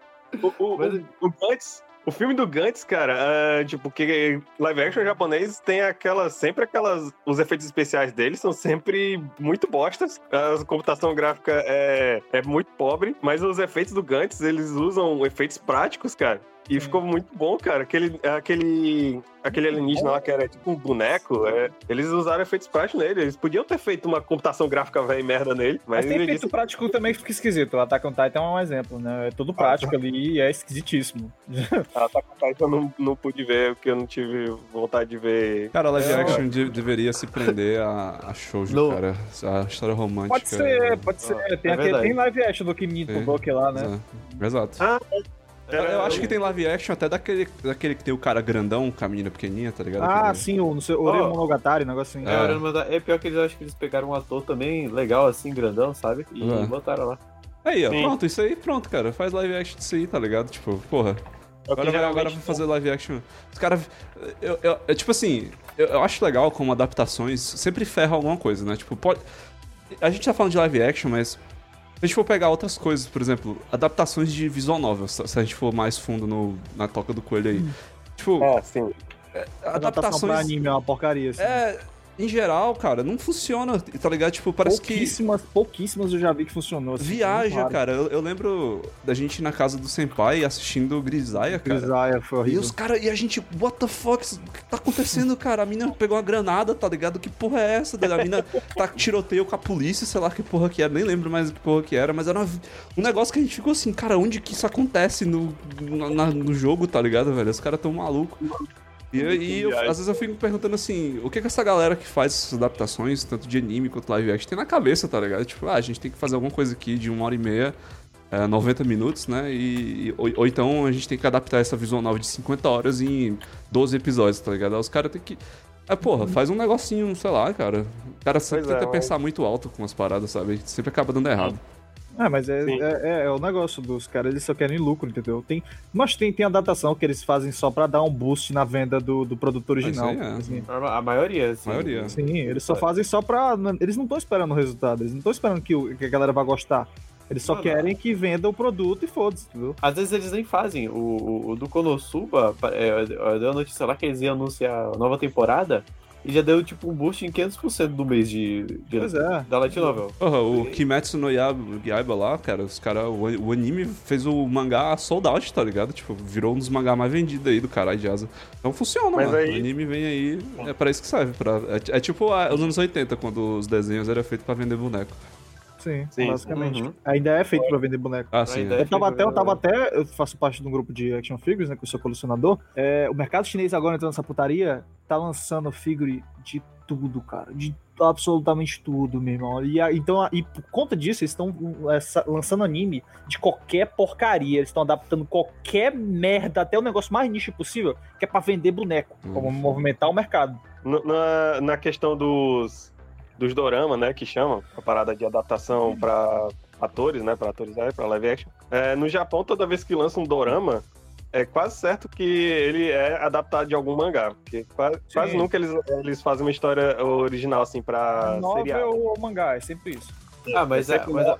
O, o, Mas- o, o Gantz, o filme do Gantz, cara, é, tipo, que live action japonês tem aquelas. Sempre aquelas. Os efeitos especiais deles são sempre muito bostas. A computação gráfica é, é muito pobre, mas os efeitos do Gantz, eles usam efeitos práticos, cara. E ficou muito bom, cara. Aquele, aquele, aquele alienígena lá que era tipo um boneco, é, eles usaram efeitos práticos nele. Eles podiam ter feito uma computação gráfica velha merda nele, mas, Mas tem efeito disse, prático também que fica esquisito. O Attack on Titan é um exemplo, né? É tudo prático ali e é esquisitíssimo. Ah, tá com Titan eu não, não pude ver, porque eu não tive vontade de ver. Cara, live É, action de- deveria se prender a, a shoujo, Não. cara. A história romântica. Pode ser, pode ser. Tem, é tem live action do Kimi. Todoke lá, né? Exato. Ah, Eu, eu acho que tem live action até daquele, daquele que tem o cara grandão com a menina pequenininha, tá ligado? Ah, Aquele- sim, o, não sei, o Oreo Monogatari, um negócio assim. É, Orano Manda- é pior que eles acham que eles pegaram um ator também legal, assim, grandão, sabe? E É. botaram lá. Aí, ó, Sim. pronto, isso aí, pronto, cara. Faz live action disso aí, tá ligado? Tipo, porra. Agora vai, agora vai fazer live action. Os caras. Eu, eu- eu- tipo assim, eu, eu acho legal como adaptações sempre ferram alguma coisa, né? Tipo, pode. A gente tá falando de live action, mas. Se a gente for pegar outras coisas, por exemplo, adaptações de visual novel, se a gente for mais fundo no, na toca do coelho aí. Tipo, É, sim. Adaptação pra adaptações. anime é uma porcaria, assim. É, em geral, cara, não funciona, tá ligado? Tipo, parece que. pouquíssimas, pouquíssimas eu já vi que funcionou. Assim, Viaja, cara. Eu, eu lembro da gente na casa do Senpai assistindo Grisaia, cara. Grisaia foi E horrível. os caras, e a gente, what the fuck? O que tá acontecendo, cara? A mina pegou uma granada, tá ligado? Que porra é essa? A mina tá tiroteio com a polícia, sei lá que porra que era, nem lembro mais que porra que era, mas era uma- um negócio que a gente ficou assim, cara, onde que isso acontece no, na- no jogo, tá ligado, velho? Os caras tão malucos. E, e eu- às vezes eu fico perguntando assim, o que que essa galera que faz essas adaptações, tanto de anime quanto live action, tem na cabeça, tá ligado? Tipo, ah, a gente tem que fazer alguma coisa aqui de uma hora e meia, é, 90 minutos, né? E, ou, ou então a gente tem que adaptar essa visual novel de 50 horas em 12 episódios, tá ligado? Aí os caras têm que. É, porra, faz um negocinho, sei lá, cara. O cara sempre Pois é, tenta mas- pensar muito alto com as paradas, sabe? Sempre acaba dando errado. É, mas é, Sim. é, é- é o negócio dos caras, eles só querem lucro, entendeu? Tem, mas tem, tem adaptação que eles fazem só pra dar um boost na venda do, do produto original. Aí é. assim. A, maioria, assim. A maioria. Sim, eles só fazem só pra. Eles não estão esperando o resultado, eles não estão esperando que, o- que a galera vai gostar. Eles só Não, não. querem que venda o produto e foda-se, entendeu? Às vezes eles nem fazem. O, o, o do Konosuba, é, deu a notícia lá que eles iam anunciar a nova temporada e já deu tipo um boost em 500% do mês de, de Pois é. da Light Novel. Porra, o Kimetsu no Yaiba, lá, cara, os cara, o, o anime fez o mangá sold out, tá ligado? Tipo, virou um dos mangás mais vendidos aí do caralho de asa. Então funciona, Mas mano. aí- O anime vem aí, é pra isso que serve. Pra, é, é tipo a- os anos 80, quando os desenhos eram feitos pra vender boneco. Sim, Sim. basicamente. Uhum. Ainda é feito pra vender boneco. Ah, sim. Ainda é. Eu tava até, eu tava até, eu faço parte de um grupo de action figures, né, que eu sou colecionador. É, o mercado chinês agora entrando nessa putaria, tá lançando figure de tudo, cara. De absolutamente tudo, meu irmão. E, a- então, a- e por conta disso, eles estão é, lançando anime de qualquer porcaria. Eles estão adaptando qualquer merda, até o negócio mais nicho possível, que é pra vender boneco, Hum. como movimentar o mercado. Na, na questão dos, dos dorama, né, que chamam, a parada de adaptação pra atores, né, pra atores aí, pra live action. É, no Japão, toda vez que lança um dorama, é quase certo que ele é adaptado de algum mangá, porque quase, quase nunca eles, eles fazem uma história original, assim, pra Novel seriado. ou mangá, é sempre isso. Ah, mas, É é, mas, a-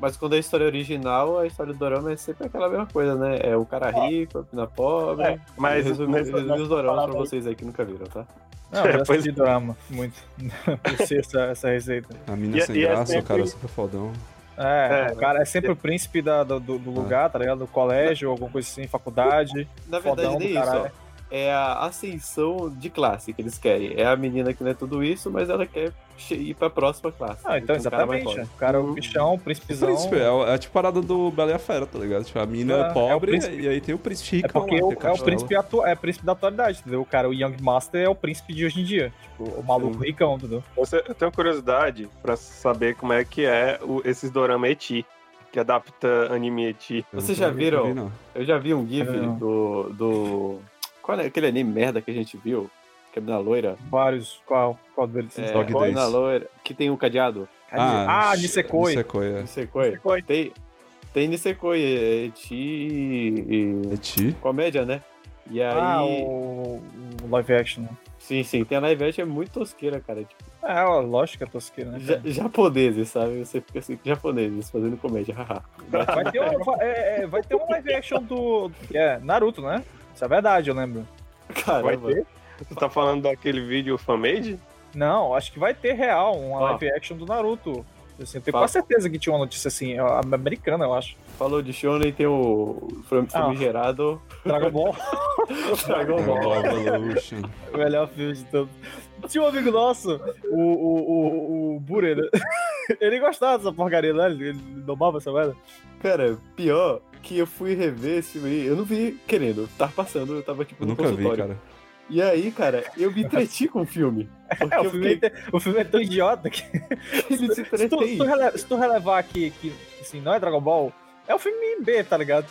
mas quando é a história original, a história do Dorama é sempre aquela mesma coisa, né? É o cara rico, a menina pobre. É, mas resumi, os doramas pra vocês aí que nunca viram, tá? Não, eu Pois assisti drama, muito. Sei essa, essa receita. A mina E é- sem e é graça, o sempre- cara é super fodão. É, É. o cara é sempre o príncipe da- do, do- lugar, tá ligado? Do colégio, alguma coisa assim, faculdade. Na verdade, Fodão do nem isso. É a ascensão de classe que eles querem. É a menina que não é tudo isso, mas ela quer ir pra próxima classe. Ah, então, cara exatamente. O cara é o Uhum. bichão, o príncipezão. Príncipe, é, o- é tipo a parada do Bela e a Fera, tá ligado? Tipo, a mina É, é, é o pobre príncipe. e aí tem o príncipe É ricão porque lá, o- é o príncipe, atu- é o príncipe da atualidade, entendeu? O cara, o Young Master é o príncipe de hoje em dia. Tipo, o maluco Sim. ricão, entendeu? Você, eu tenho curiosidade pra saber como é que é o, esses dorama eti, que adapta anime eti. Vocês já vi- viram? vi. Eu já vi um GIF É. do, do. Qual é aquele anime merda que a gente viu? Que é na loira? Vários. Qual? Qual deles? É, Dog é Days. na loira. Que tem um cadeado. Ah, Nisekoi. Nisekoi, é. Nisekoi. Nisekoi. Tem, tem Nisekoi, é Eti e. Eti? Comédia, né? E aí. Ah, o, o live action. né? Sim, sim. Tem a live action é muito tosqueira, cara. Tipo, É, ó, lógico que é tosqueira, né? ja- japoneses, sabe? Você fica assim, japoneses fazendo comédia, haha. Vai ter, um, vai, é, é, vai ter um live action do. É, Naruto, né? Isso é verdade, eu lembro. Vai Caramba. ter? Você tá falando daquele vídeo fanmade? Não, acho que vai ter real, uma Ó. live action do Naruto. Assim, eu tenho quase certeza que tinha uma notícia assim, ó, americana, eu acho. Falou de Shonen, tem o Ah. famigerado Dragon Ball, Dragon Ball. Dragon Ball Evolution. o melhor filme de todos. Tinha um amigo nosso, o, o, o, o Bure, né? Ele gostava dessa porcaria, né? Ele, ele domava essa merda. Cara, pior que eu fui rever esse filme aí, eu não vi querendo, tava passando, eu tava tipo no nunca vi, consultório. cara. E aí, cara, eu me entreti com o filme. Porque É, o filme, fiquei, é, o filme é tão idiota que. ele se Se tu, se tu entretém. rele- se tu relevar aqui que, assim, não é Dragon Ball, é um filme B, tá ligado?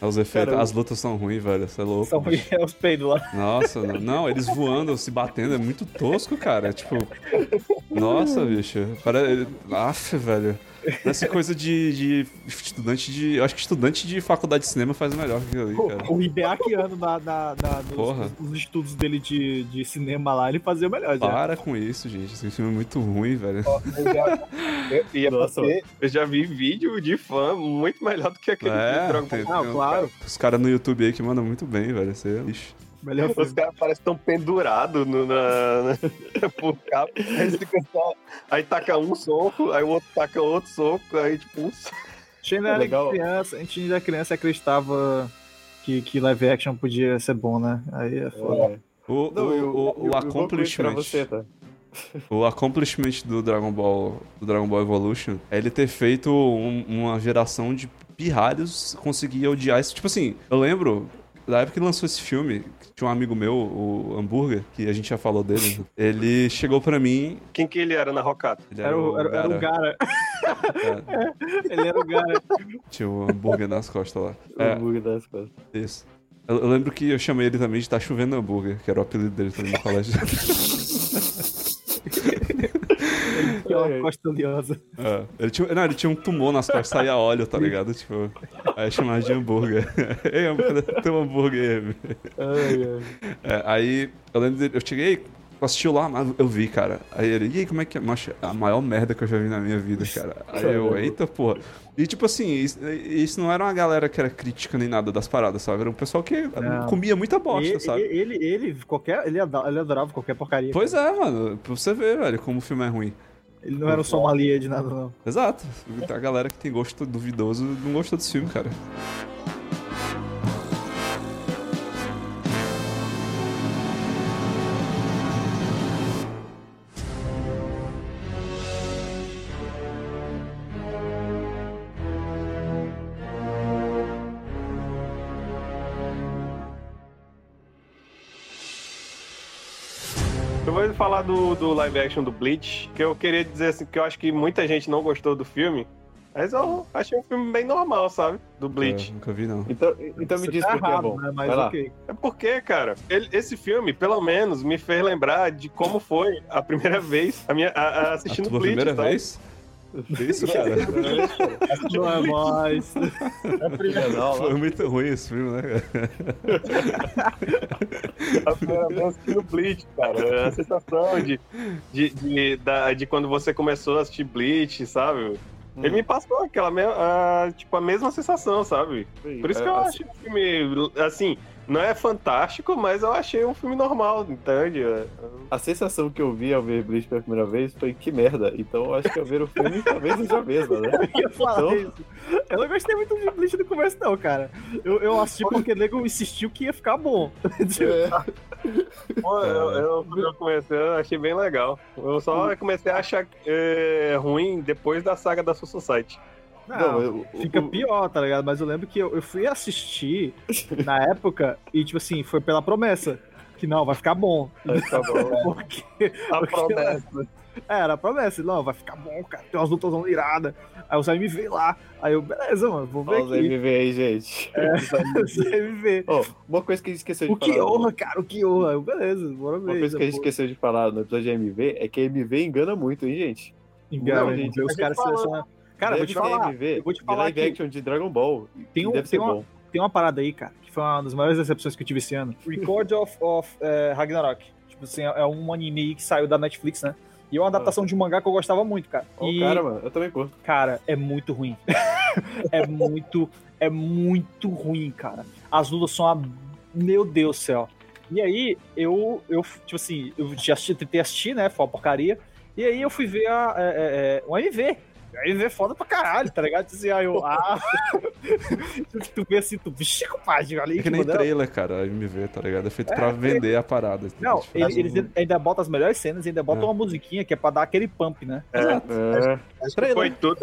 Os efeitos, as lutas são ruins, velho. Você é louco. São bicho. é os peidos lá. Nossa, não, não, eles voando, se batendo, é muito tosco, cara. Tipo. Nossa, bicho. Parece. Aff, velho. Essa coisa de, de estudante de. Eu acho que estudante de faculdade de cinema faz melhor que ali, cara. O Ibeakiano na, na, na, Porra. nos, nos estudos dele de, de cinema lá, ele fazia o melhor. já. Para com isso, gente. Esse filme é muito ruim, velho. E é Nossa, porque eu já vi vídeo de fã muito melhor do que aquele É, de Dragon tem- Ball. Ah, claro. Os caras no YouTube aí que mandam muito bem, velho. Você é lixo. Melhor Os caras parecem tão pendurados no, na, na, por cabo. Aí, só- aí taca um soco, aí o outro taca outro soco, aí tipo um soco. A gente ainda era criança, a gente ainda criança e acreditava que, que live action podia ser bom, né? Aí é foda. É. O, Não, o, eu, o, eu, o accomplishment. você, tá? O accomplishment do Dragon Ball, do Dragon Ball Evolution é ele ter feito um- uma geração de pirralhos conseguir odiar isso. Tipo assim, eu lembro da época que lançou esse filme, que tinha um amigo meu, o Hambúrguer, que a gente já falou dele. ele chegou pra mim. Quem que ele era na Rocata? Ele Era o, era, era o Gara. Gara. Ele era o Gara. Tinha o hambúrguer nas costas lá. O É, bug das costas. isso. Eu, eu lembro que eu chamei ele também de Tá Chovendo Hambúrguer, que era o apelido dele também no colégio. Costa oleosa. É, ele, tinha, não, ele tinha um tumor nas costas, saía óleo, tá ligado? Tipo, aí chamava de hambúrguer. Ei, hambúrguer, tem um hambúrguer aí. É, aí eu lembro dele, eu cheguei, assistiu lá, mas eu vi, cara. Aí ele, e aí, como é que é? Nossa, a maior merda que eu já vi na minha vida, cara. Aí eu, eita porra. E tipo assim, isso, isso não era uma galera que era crítica nem nada das paradas, sabe? Era um pessoal que Não. comia muita bosta, ele, sabe? ele, ele, qualquer, ele, ado- ele adorava qualquer porcaria. Pois é, mano, pra você ver, velho, como o filme é ruim. Ele não era um sommelier de nada, não. Exato. A galera que tem gosto duvidoso não gostou desse filme, cara. Eu vou falar do, do live action do Bleach, que eu queria dizer assim, que eu acho que muita gente não gostou do filme, mas eu achei um filme bem normal, sabe? Do Bleach. Eu nunca vi, não. Então, então me diz tá por que é bom. né? Mas Vai lá. ok. É porque, cara, ele- esse filme, pelo menos, me fez lembrar de como foi a primeira vez a minha, a- a A assistindo tua Bleach. primeira sabe? vez? Isso, cara. Não é mais. Não, Foi lá. muito ruim esse filme, né, cara? A primeira vez assistindo Bleach, cara. A sensação de, de, de, da- de quando você começou a assistir Bleach, sabe? Ele me passou aquela a, tipo, a mesma sensação, sabe? Por isso que eu É, achei o filme, assim, não é fantástico, mas eu achei um filme normal, entende? A sensação que eu vi ao ver Bleach pela primeira vez foi que merda. Então eu acho que ao ver o filme talvez seja a mesma, né? Eu ia falar Então- isso. Eu não gostei muito de Bleach no começo, não, cara. Eu, eu assisti porque o nego insistiu que ia ficar bom. Pô, eu, eu, quando eu comecei, eu achei bem legal. Eu só comecei a achar é, ruim depois da saga da Soul Society. Não, eu- o- fica o- pior, tá ligado? Mas eu lembro que eu, eu fui assistir na época e, tipo assim, foi pela promessa. Que não, vai ficar bom. Tá bom. Porque A Porque- promessa. é, era a promessa. Não, vai ficar bom, cara. Tem umas lutas iradas. Aí os MV lá. Aí eu, beleza, mano, vou ver Olha os aqui. MV aí, gente. Os MV. Ó, uma coisa que a gente esqueceu de O que falar. honra, cara, o que honra. Eu, beleza, bora ver. Uma coisa que a gente esqueceu de falar no episódio de MV é que a MV engana muito, hein, gente? Engana, Não, gente. Os caras selecionam. Cara, eu vou Deve te falar. MV eu vou te falar live que action de Dragon Ball. Tem um- deve tem ser uma- bom. tem uma parada aí, cara, que foi uma das maiores decepções que eu tive esse ano. Record of, of eh, Ragnarok. Tipo assim, é é um anime que saiu da Netflix, né? E é uma adaptação de um mangá que eu gostava muito, cara. Ó, e, cara, mano, eu também curto. cara, é muito ruim. é muito, é muito ruim, cara. As lutas são a... Meu Deus do céu. E aí, eu, eu tipo assim, eu já assisti, tentei assistir, né? Foi uma porcaria. E aí eu fui ver a, é, é, é, um MV. MV é foda pra caralho, tá ligado? Assim, aí eu, ah... tu vê assim, tu, vixe, compadre, aí É que nem modelo. trailer, cara, a MV, tá ligado? É feito pra vender a parada. Não, Tipo, ele- eles ainda botam as melhores cenas, ainda botam É. uma musiquinha que é pra dar aquele pump, né? É, Acho que foi tudo,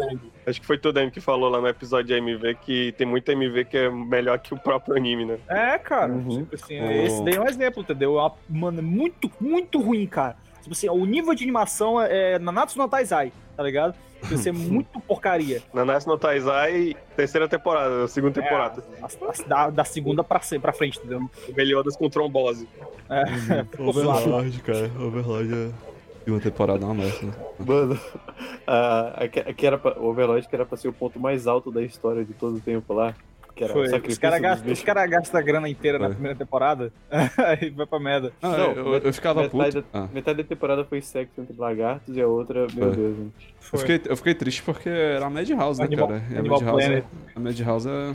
acho que foi tudo aí que falou lá no episódio de MV que tem muita MV que é melhor que o próprio anime, né? É, cara. Uhum. Tipo assim, Oh. esse daí é um exemplo, entendeu? É uma- Mano, é muito, muito ruim, cara. Tipo assim, o nível de animação é, é Nanatsu no Taizai, tá ligado? Assim, é muito porcaria. Nanatsu no Taizai, terceira temporada, segunda temporada. A- a- da, da segunda pra, pra frente, entendeu? Melhoras com trombose. É, zoado. Overlord, cara. Overlord é. E uma temporada é uma merda. né? Mano, a- aqui, aqui era pra, o Overlord que era pra ser o ponto mais alto da história de todo o tempo lá. Que era o Foi. Os caras gastam, cara gastam a grana inteira na Foi. primeira temporada, aí vai pra merda. Não, Não, eu, eu ficava metade puto. Ah, Metade da temporada foi sexo entre lagartos e a outra, meu Foi. Deus, gente. eu, Foi. fiquei, eu fiquei triste porque era a Madhouse, né, Animal- cara? E a Animal Madhouse, é, a Madhouse é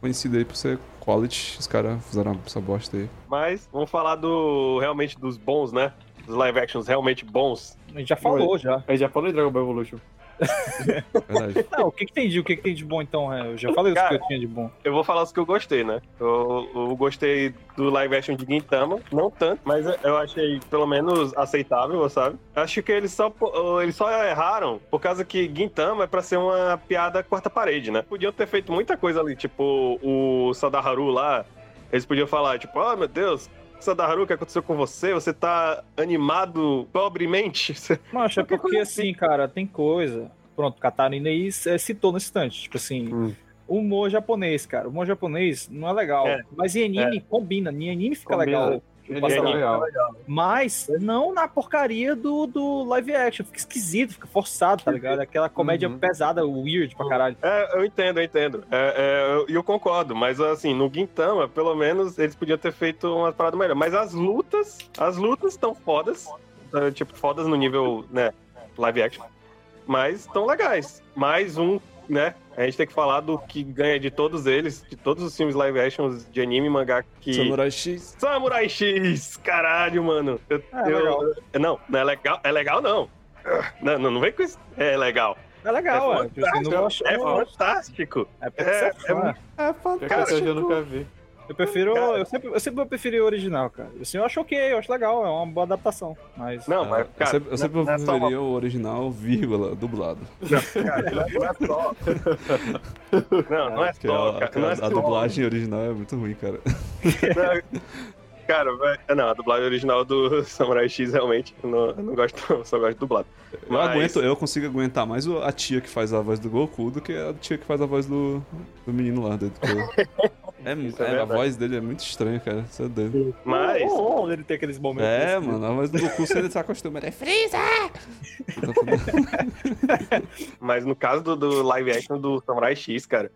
conhecida aí por ser quality. Os caras fizeram essa bosta aí. Mas vamos falar do realmente dos bons, né? Dos live actions realmente bons. A gente já falou, já. Aí já falou em Dragon Ball Evolution. Não, o que que tem de, o que que tem de bom, então? Eu já falei os Cara, que eu tinha de bom. Eu vou falar os que eu gostei, né? Eu, eu gostei do live action de Gintama, não tanto, mas eu achei pelo menos aceitável, sabe? Acho que eles só, eles só erraram por causa que Gintama é pra ser uma piada quarta parede, né? Podiam ter feito muita coisa ali, tipo o Sadaharu lá, eles podiam falar, tipo, oh meu Deus, Sadaharu, o que aconteceu com você? Você tá animado pobremente? Mas é porque assim, cara, tem coisa. Pronto, Catarina aí é, citou nesse instante. Tipo assim, Hum. humor japonês, cara. Humor japonês não é legal. É. Mas em anime combina, em anime fica Combina. legal. É legal. Mas não na porcaria do, do live action. Fica esquisito, fica forçado, tá ligado? Aquela comédia Uhum. pesada, weird pra caralho. É, eu entendo, eu entendo. É, é, eu- E eu, concordo, mas assim, no Gintama, pelo menos, eles podiam ter feito uma parada melhor. Mas as lutas, as lutas estão fodas. é, Tipo, fodas no nível, né, live action. Mas estão legais. Mais um, né? A gente tem que falar do que ganha de todos eles, de todos os filmes live actions de anime e mangá que. Samurai X. Samurai X! Caralho, mano. Eu, É, eu- legal. Não, não é legal. É legal, não. Não, não, não vem com isso. É legal. É legal, é achar- É fantástico. É É, é é. É Cara, esse eu nunca vi. Eu prefiro. Cara- Eu sempre, eu sempre vou preferir o original, cara. Assim, eu acho ok, eu acho legal, é uma boa adaptação. Mas. Não, É, mas, eu cara, sempre, eu sempre não é só- preferia o original, vírgula, dublado. Cara, não é só. Não, não é só. a, cara, não é a só- dublagem original é muito ruim, cara. Não, Cara. Não, a dublagem original do Samurai X realmente. eu Não, eu não gosto, não, só gosto de dublado. Eu, Mas- aguento, eu consigo aguentar mais a tia que faz a voz do Goku do que a tia que faz a voz do, do menino lá. Do, do- é, é é, a voz dele é muito estranha, cara. Isso é doido. Mas. Oh, oh, ele tem aqueles momentos. É, assim. mano, a voz do Goku você se acostuma. Ele é Freeza! Mas no caso do, do live action do Samurai X, cara,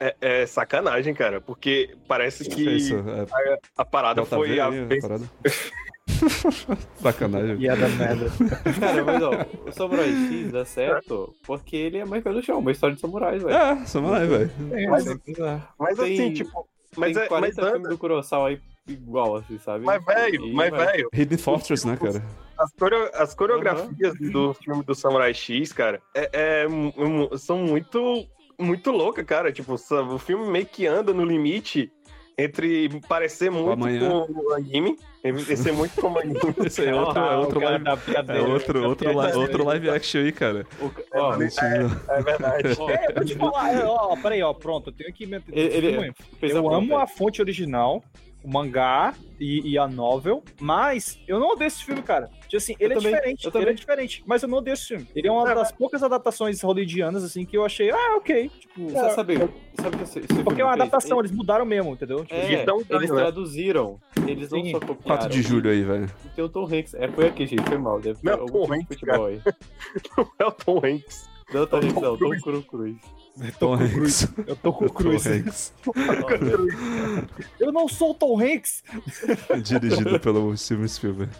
é, é sacanagem, cara. Porque parece Que? É, a parada bota foi a aí, a parada. Sacanagem. E é da merda. Cara, mas ó, o Samurai X dá certo porque ele é mais pé do chão, uma história de samurais, velho. É, samurai, velho. Mas- é Mas Tem- assim, tipo. Mas, Tem é, 40 mas, filmes do Kurosawa aí igual, assim, sabe? mas velho, mas velho, Hidden Fortress, né, cara? as, coreo- as coreografias do filme do Samurai X, cara, é, é são muito, muito loucas, cara. Tipo, o filme meio que anda no limite entre parecer muito amanhã. com o anime, e ser muito como anime. Esse é outro, é outro, live, é outro, outro, li- outro live action aí, cara. O ó, É verdade. ó, É, eu vou te falar, é, ó, peraí, ó, pronto, eu tenho que me Ele- ele- Eu amo a fonte original, o mangá e, e a novel, mas eu não odeio esse filme, cara. Tipo assim, ele Eu é também, diferente, eu ele é diferente, mas eu não odeio esse filme. Ele é uma É, das poucas adaptações hollywoodianas, assim, que eu achei, ah, ok. Tipo, Você sabe, sabe o que esse, esse porque é uma fez? adaptação, eles mudaram mesmo, entendeu? Tipo, É, Então, eles né? traduziram. Eles não Sim. só copiaram. 4 de julho aí, velho. Tem o Tom Hanks. É, foi aqui, gente. Foi mal. Deve Não, algum Tom time de Hanks, futebol aí. É o Tom Hanks. Não, Tom Hanks, não. Tom Cru Cruz. Tom Hanks. eu tô com o Tom Cruz. Hanks. Eu não sou o Tom Hanks! Dirigido pelo Steven Spielberg.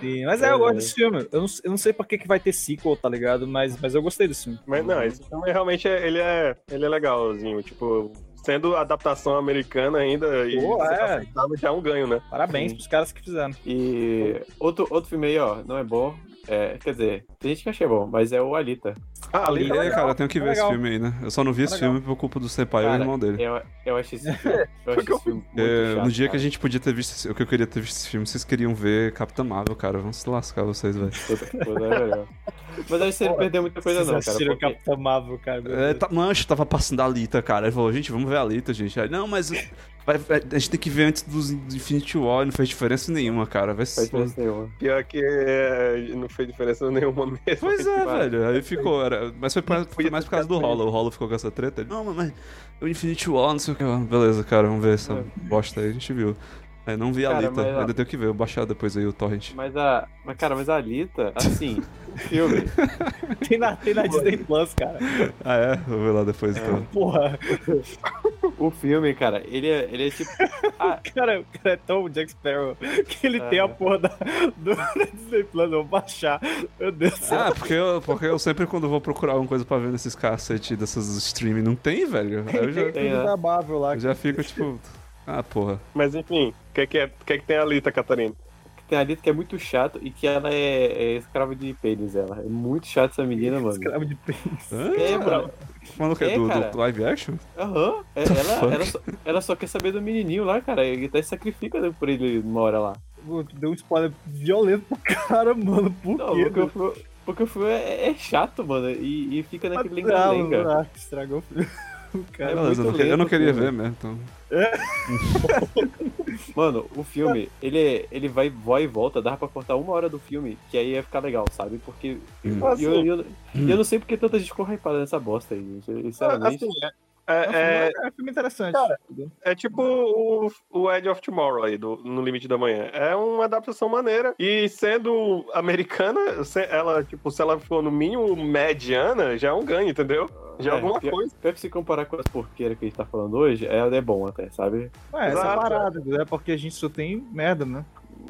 Sim, mas é, eu gosto desse filme. Eu não, eu não sei pra que, que vai ter sequel, tá ligado? Mas, mas eu gostei desse filme. Mas não, esse filme realmente é, ele é, ele é legalzinho. Tipo, sendo adaptação americana ainda e Pô, sendo é. aceitável, já é um ganho, né? Parabéns Sim. pros caras que fizeram. E outro, outro filme aí, ó, não é bom. É, quer dizer, tem gente que acha bom, mas é o Alita. Ah, ali É, cara, eu tenho que ver esse legal. filme aí, né? Eu só não vi esse Legal. filme por culpa do Senpai e o Cara, irmão dele. Eu, eu acho esse filme, eu acho esse filme muito É, chato, no dia que a cara. gente podia ter visto esse- o que eu queria ter visto esse filme, vocês queriam ver Capitã Marvel, cara. Vamos se lascar vocês, velho. É melhor. Mas aí você não perdeu muita coisa não, cara. Porque... Capitão Marvel, cara. É, tá, mancha, tava passando a Alita, cara. Ele falou, gente, vamos ver a Alita, gente. Aí, não, mas vai- vai- a gente tem que ver antes dos do Infinity War, não fez diferença nenhuma, cara. Vai Faz se... diferença nenhuma. Pior que é, não fez diferença nenhuma mesmo. Pois é, Vai. velho. Aí ficou, era... mas foi, pra- foi mais por causa do Hollow. O Hollow ficou com essa treta. Ele, não, mas o Infinity War, não sei o que. Beleza, cara, vamos ver essa É. bosta aí. A gente viu. Aí não vi a Cara, Alita. mas, Ainda tenho que ver. Eu baixar depois aí o Torrent. Mas a. Mas, cara, mas a Alita, assim, o filme. Tem na, tem na Disney Plus, cara. Ah, é? Vou ver lá depois, então. Porra. O filme, cara, ele é, ele é tipo. Ah, Cara, o cara é tão Jack Sparrow que ele É. tem a porra da, do da Disney Plus. Eu vou baixar. Meu Deus do céu. Ah, porque eu, porque eu sempre quando vou procurar alguma coisa pra ver nesses cacete dessas streaming, não tem, velho. Aí eu já, Tem, né? lá. eu já fico tipo. Ah, porra. Mas enfim, o que, que, é, que, que tem a Alita, Catarina? tem a Alita que é muito chato e que ela é, é escrava de pênis, ela. É muito chata essa menina, mano. Escravo de pênis. É, mano. Falando que é É, do, do live action? Aham. É, The ela, ela, só, ela só quer saber do menininho lá, cara. Ele até se sacrifica por ele uma hora lá. Deu um spoiler violento pro cara, mano. Por Não, quê? porque o filme, porque o filme é, é chato, mano. E, e fica naquele lenga-lenga. ah, estragou o filme. O cara. É eu não, que- eu não lento, queria filme. ver mesmo, então. Mano, o filme, ele, é- ele vai, vai e volta, dá pra cortar uma hora do filme, que aí ia ficar legal, sabe? Porque. Hum. E eu, eu, e eu não sei porque tanta gente ficou hypada nessa bosta aí, gente. Sinceramente. Assim, é, É, um É, filme- é, filme interessante. Cara, é tipo o, o Edge of Tomorrow aí, do, No Limite da Manhã. É uma adaptação maneira. E sendo americana, se- ela, tipo, se ela for no mínimo mediana, já é um ganho, entendeu? Já é, É, alguma pior- coisa. Pior que se comparar com as porqueiras que a gente tá falando hoje, é, é bom até, sabe? é, essa parada, é porque a gente só tem merda, né?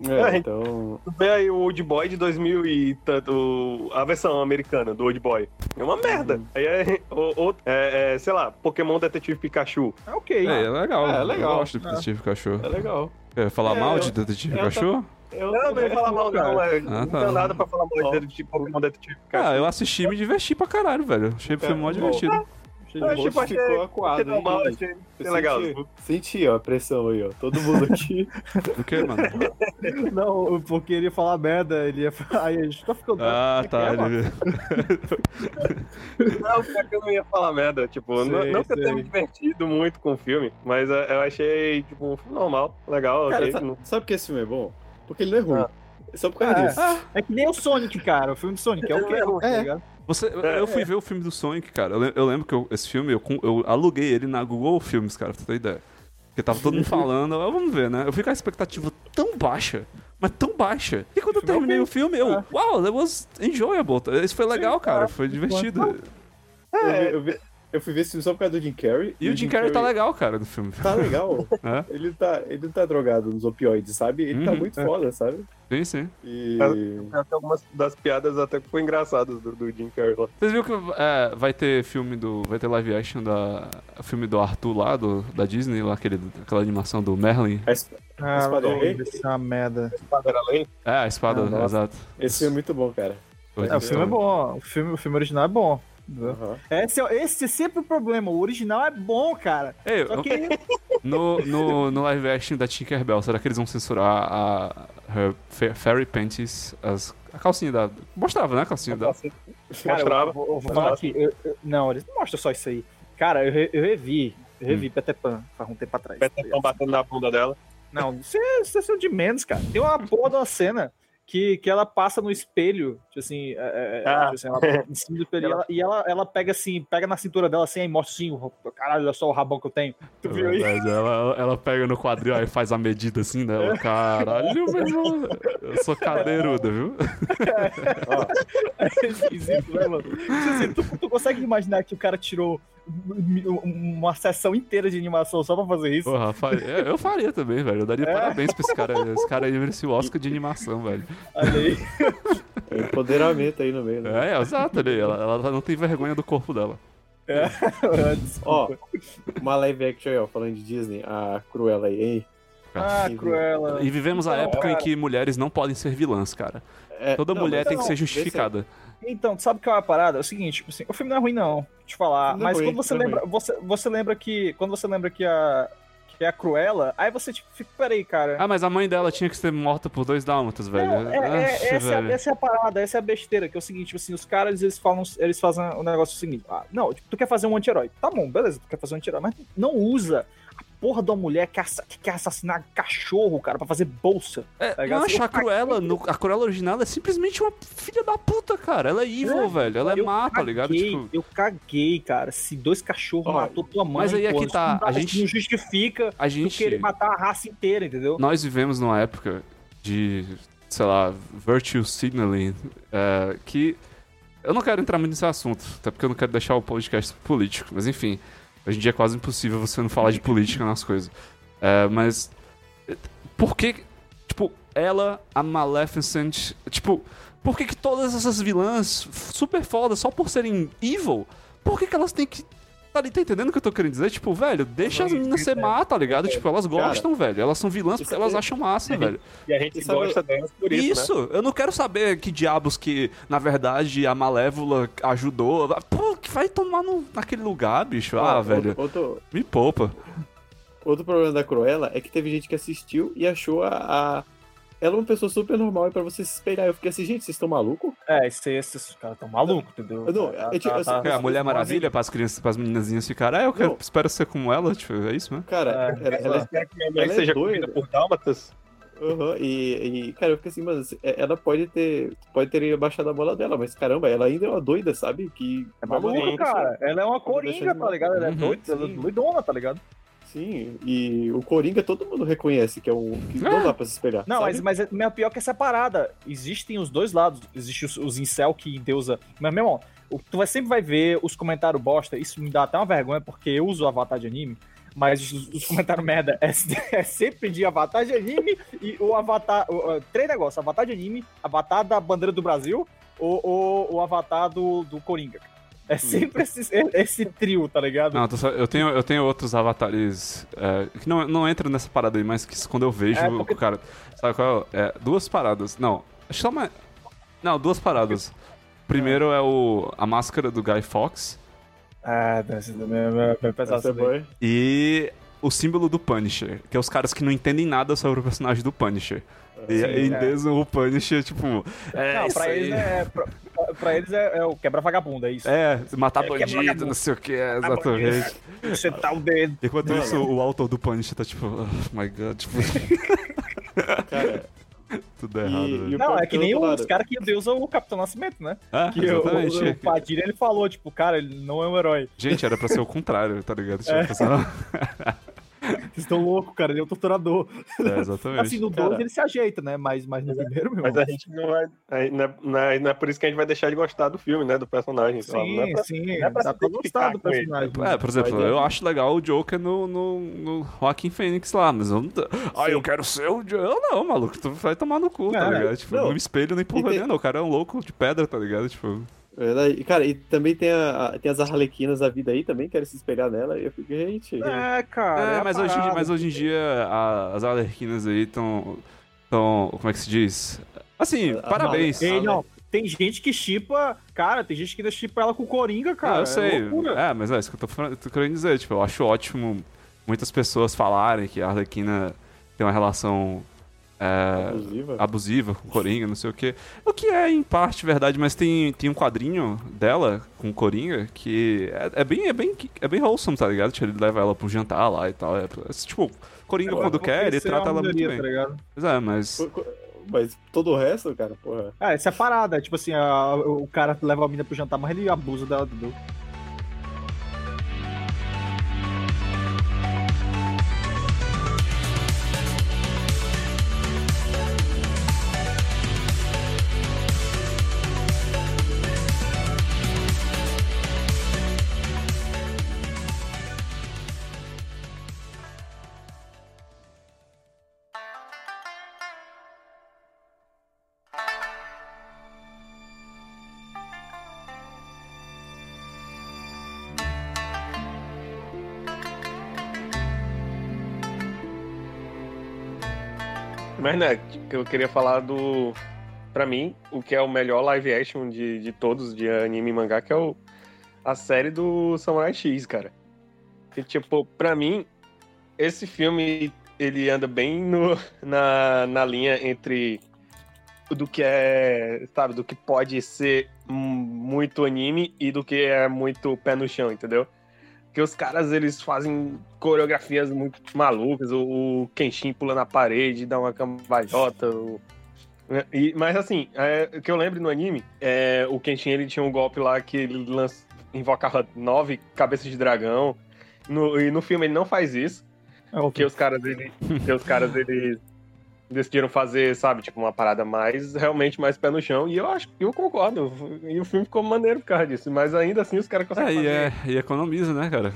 É, É, então. Tu vê aí o Old Boy de 2000 e tanto, a versão americana do Old Boy. É uma merda. Aí é, o- o- é, é, sei lá, Pokémon Detetive Pikachu. É ok. É, é legal. É, é legal. Eu gosto do Detetive Cachorro. É legal. Quer falar É, mal eu- de Detetive Cachorro? Eu, Não, não ia falar mal, não. É, não tá. tenho nada pra falar mal de Detetive- Pokémon Detetive Pikachu. Ah, eu assisti e me diverti pra caralho, velho. Achei o filme mó Cara, divertido. Eu, tipo, achei- ficou acuado. achei normal, achei Eu legal. Senti, senti, ó, a pressão aí, ó. Todo mundo aqui. O que, mano? Não, porque ele ia falar merda, ele ia falar. Aí a gente tá ficando. Ah, tá. É, mano. ele- Não, pior que eu não ia falar merda. Tipo, não, Sei, não que eu tenha me divertido muito com o filme, mas é, eu achei, tipo, um filme normal, legal, Cara, ok. sabe, não- sabe por que esse filme é bom? Porque ele não é ruim. Ah. É só por causa É. disso. É que nem o Sonic, cara. O filme do Sonic é o quê? É, Tá ligado? Você, É, eu fui ver o filme do Sonic, cara. Eu, lem- eu lembro que eu- esse filme, eu, eu aluguei ele na Google Filmes, cara, pra você ter ideia. Porque tava todo mundo falando, vamos ver, né? Eu fui com a expectativa tão baixa, mas tão baixa. E quando eu é terminei o filme, eu, É. uau, that was enjoyable. Isso foi legal, cara. Foi divertido. Eu, vi- eu, vi- eu fui ver esse filme só por causa do Jim Carrey. E o Jim Carrey tá legal, cara, no filme. Tá legal. É? Ele, tá, ele não tá drogado nos opioides, sabe? Ele tá Uhum. muito foda, sabe? Sim, sim. E. Até algumas das piadas até que foi engraçadas do, do Jim Carrey lá. Vocês viram que é, vai ter filme do. Vai ter live action da. O filme do Arthur lá, do, da Disney, lá, aquele, aquela animação do Merlin. a Ah, Espada Rei? Isso é uma merda. Espada além. É, a espada, Ah, exato. Esse filme é muito bom, cara. É, o filme é bom. O filme, o filme original é bom. Aham. Esse, é- esse é sempre o problema. O original é bom, cara. Ei, Só eu- que. no, no, no live action da Tinkerbell, será que eles vão censurar a fa- Fairy Panties, as, a calcinha da... Mostrava, né, a calcinha? Cara, eu, Mostrava. eu vou, eu vou falar aqui. eu- eu- não, eles não mostram só isso aí. Cara, eu, re- eu revi. Eu revi Peter Pan faz um tempo atrás. Peter Pan batendo na bunda dela. Não, isso é, isso é de menos, cara. Tem uma porra de uma cena que, que ela passa no espelho, tipo assim, é, é, Ah. tipo assim, ela, em cima do espelho, e ela, e ela, ela pega assim, pega na cintura dela assim, aí mostra assim, caralho, olha só o rabão que eu tenho. Tu viu aí? Verdade, ela, ela pega no quadril e faz a medida assim dela. Caralho, meu irmão. Eu sou cadeiruda, viu? É esquisito, né, mano? Tipo assim, tu, tu consegue imaginar que o cara tirou uma sessão inteira de animação só pra fazer isso? Porra, faria- eu eu faria também, velho. Eu daria É. parabéns pra esse cara. Esse cara aí merecia o Oscar de animação, velho. Olha aí. É empoderamento aí no meio, né? É, exato, ali. Ela, ela não tem vergonha do corpo dela. Ó, Desculpa. uma live action aí, ó, falando de Disney, a Cruella aí, hein? ah, Cruella. E vivemos a Então, época em cara. que mulheres não podem ser vilãs, cara. É, Toda não, mulher tem que não, ser vê se- justificada. Então, tu sabe que é uma parada? É o seguinte, tipo assim, o filme não é ruim, não. Deixa eu te falar. Não é Mas ruim, quando você é lembra. Você, você lembra que. Quando você lembra que a. Que é a Cruella, aí você, tipo, fica, peraí, cara. Ah, mas a mãe dela tinha que ser morta por dois dálmatas, velho. Não, é- é- essa, é, velho. essa é a parada, essa é a besteira, que é o seguinte, tipo assim, os caras, eles falam, eles fazem o negócio seguinte, ah, não, tipo, tu quer fazer um anti-herói, tá bom, beleza, tu quer fazer um anti-herói, mas não usa porra de uma mulher que, assa- que quer assassinar cachorro, cara, pra fazer bolsa. É, tá não, achar a. Cruella, no- a Cruella original é simplesmente uma filha da puta, cara. Ela é evil, É, velho. Ela é má, tá ligado? Tipo, Eu caguei, cara, se dois cachorros matou tua mãe, mas aí é que tá, dá- a gente- não justifica a gente. querer matar a raça inteira, entendeu? Nós vivemos numa época de, sei lá, virtue signaling, é, que. Eu não quero entrar muito nesse assunto, até porque eu não quero deixar o podcast político, mas enfim. Hoje em dia é quase impossível você não falar de política nas coisas. É, mas. Por que. Tipo, ela, a Maleficent. Tipo, por que, que todas essas vilãs super fodas, só por serem evil, por que, que elas têm que. Tá, tá entendendo o que eu tô querendo dizer? Tipo, velho, deixa as meninas ser má, tá ligado? Tipo, elas gostam, velho. Elas são vilãs porque isso elas é- acham massa, velho. E a gente sabe- gosta delas por isso, Isso, né? eu não quero saber que diabos que, na verdade, a Malévola ajudou. Pô, que vai tomar no, naquele lugar, bicho. Ah, Ó, velho, Outro, me poupa. outro problema da Cruella é que teve gente que assistiu e achou a. a- Ela uma pessoa super normal e pra você se espelhar. Eu fiquei assim, gente, vocês estão malucos? É, esses, esses caras tão malucos, entendeu? Não, Tá- é tipo, tá- assim, tá- É, a Mulher Maravilha pras crianças, pras meninazinhas ficarem. Ah, eu quero, Não. espero ser como ela, tipo, é isso mesmo? Cara, É, ela, ela- Quer que minha mãe ela é seja doida. comida por dálmatas? Aham, e, e, cara, eu fiquei assim, mano, ela pode ter, pode ter baixado a bola dela, mas caramba, ela ainda é uma doida, sabe? Que É maluca, cara. Ela é uma coringa, tá ligado? Ela é Uhum, doida, ela é doidona, tá ligado? Sim, e o Coringa todo mundo reconhece que é um. que não Ah. dá pra se espelhar. Não, sabe? mas, mas é pior que essa parada. Existem os dois lados. Existe os, os incel que endeusa. Mas, meu irmão, o- tu vai, sempre vai ver os comentários bosta. Isso me dá até uma vergonha, porque eu uso o avatar de anime. Mas os, os comentários merda é, é sempre de avatar de anime e o avatar. o- o- três negócios: avatar de anime, avatar da bandeira do Brasil ou, ou o avatar do, do Coringa. É sempre esse, esse trio, tá ligado? Não, tô só- eu, tenho, eu tenho outros avatares é, que não, não entram nessa parada aí, mas que quando eu vejo É, porque- o cara. Sabe qual é? É, Duas paradas. Não, acho que só uma. Não, duas paradas. Primeiro é o, a máscara do Guy Fox Ah, é é pesado. É isso daí. boa. e o símbolo do Punisher, que é os caras que não entendem nada sobre o personagem do Punisher. E Sim, aí é. endeuçam o Punisher, tipo. É, Não, isso pra aí. eles, é, pra, pra eles é, é o quebra-vagabundo, é isso. É, matar É, bandido, não sei o que, é, exatamente. Você tá o dedo. Enquanto Mano. isso, o autor do Punisher tá tipo, oh my god, tipo, Cara, tudo errado, E- e Não, é que nem os caras que deusam o Capitão Nascimento, né? Ah, Que o, exatamente. o, o Padilha, ele falou, tipo, cara, ele não é um herói. Gente, era pra ser o contrário, tá ligado? Tipo, É. pessoal- Vocês estão loucos, cara, ele é um torturador. É, exatamente. Assim, no Cara. 12 ele se ajeita, né? Mas, mas no primeiro, meu Mas a gente não vai. é, não, é, não é por isso que a gente vai deixar de gostar do filme, né? Do personagem. lá, não é Sim, pra- sim, não é pra dá pra gostar do com ele. personagem. É, por exemplo, é- eu acho legal o Joker no, no, no Joaquin Phoenix lá, mas eu não. Ah, eu quero ser o Joker. Eu não, maluco, tu vai tomar no cu, tá É, ligado? Tipo, não. no espelho nem porra nenhuma, o cara é um louco de pedra, tá ligado? Tipo. Verdade. Cara, e também tem, a, tem as arlequinas da vida aí também, querem se espelhar nela. E eu fico, gente. É, cara. É, a mas, hoje, em dia- parada. mas hoje em dia a- as alerquinas aí estão. Tão, como é que se diz? Assim, A- parabéns. a- Ei, não, tem gente que chipa. Cara, tem gente que ainda chipa ela com Coringa, cara. Ah, eu é sei. loucura. É, mas é isso que eu tô, falando- tô querendo dizer. Tipo, eu acho ótimo muitas pessoas falarem que a Arlequina tem uma relação é, Abusiva. abusiva com o Coringa, não sei o quê. O que é, em parte, verdade, mas tem, tem um quadrinho dela com o Coringa que é, é bem, é, bem, é bem wholesome, tá ligado? Tipo, ele leva ela pro jantar lá e tal. É, é, tipo, Coringa, quando quer, ele é trata ela muito bem. Tá? Pois é, mas. Mas todo o resto, cara, porra. Ah, essa é a parada. Tipo assim, a- o cara leva a mina pro jantar, mas ele abusa dela. Do... né, eu queria falar do. Pra mim, o que é o melhor live action de, de todos, de anime e mangá, que é o, a série do Samurai X, cara. Tipo, pra mim, esse filme, ele anda bem no, na, na linha entre do que é, sabe, do que pode ser muito anime e do que é muito pé no chão, entendeu? Que os caras, eles fazem coreografias muito malucas, o, o Kenshin pula na parede, dá uma cambalhota, o- né? e, mas assim, é, o que eu lembro no anime, é, o Kenshin, ele tinha um golpe lá que ele lança, invocava nove cabeças de dragão, no, e no filme ele não faz isso, É, porque os caras, ele, os caras, eles decidiram fazer, sabe, tipo, uma parada mais, realmente mais pé no chão, e eu acho, eu concordo, e o filme ficou maneiro por causa disso, mas ainda assim os caras É, conseguem e, fazer. é, e economiza, né, cara?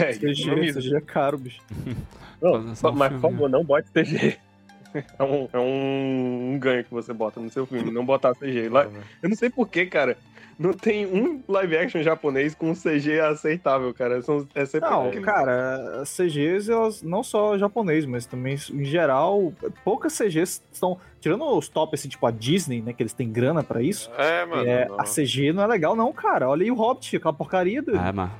É, CG, economiza. CG é caro, bicho. Não, só mas por favor, não bote CG. É um, é um, um ganho que você bota no seu filme, não botar CG. Lá- Eu não sei porquê, cara. Não tem um live action japonês com CG aceitável, cara. São, é sempre Não, aquele- cara, as CGs, elas não só japonês, mas também, em geral, poucas CGs estão. Tirando os top, assim, tipo a Disney, né? Que eles têm grana pra isso. É, mano. é, a CG não é legal, não, cara. Olha aí o Hobbit, aquela porcaria do. É, mas.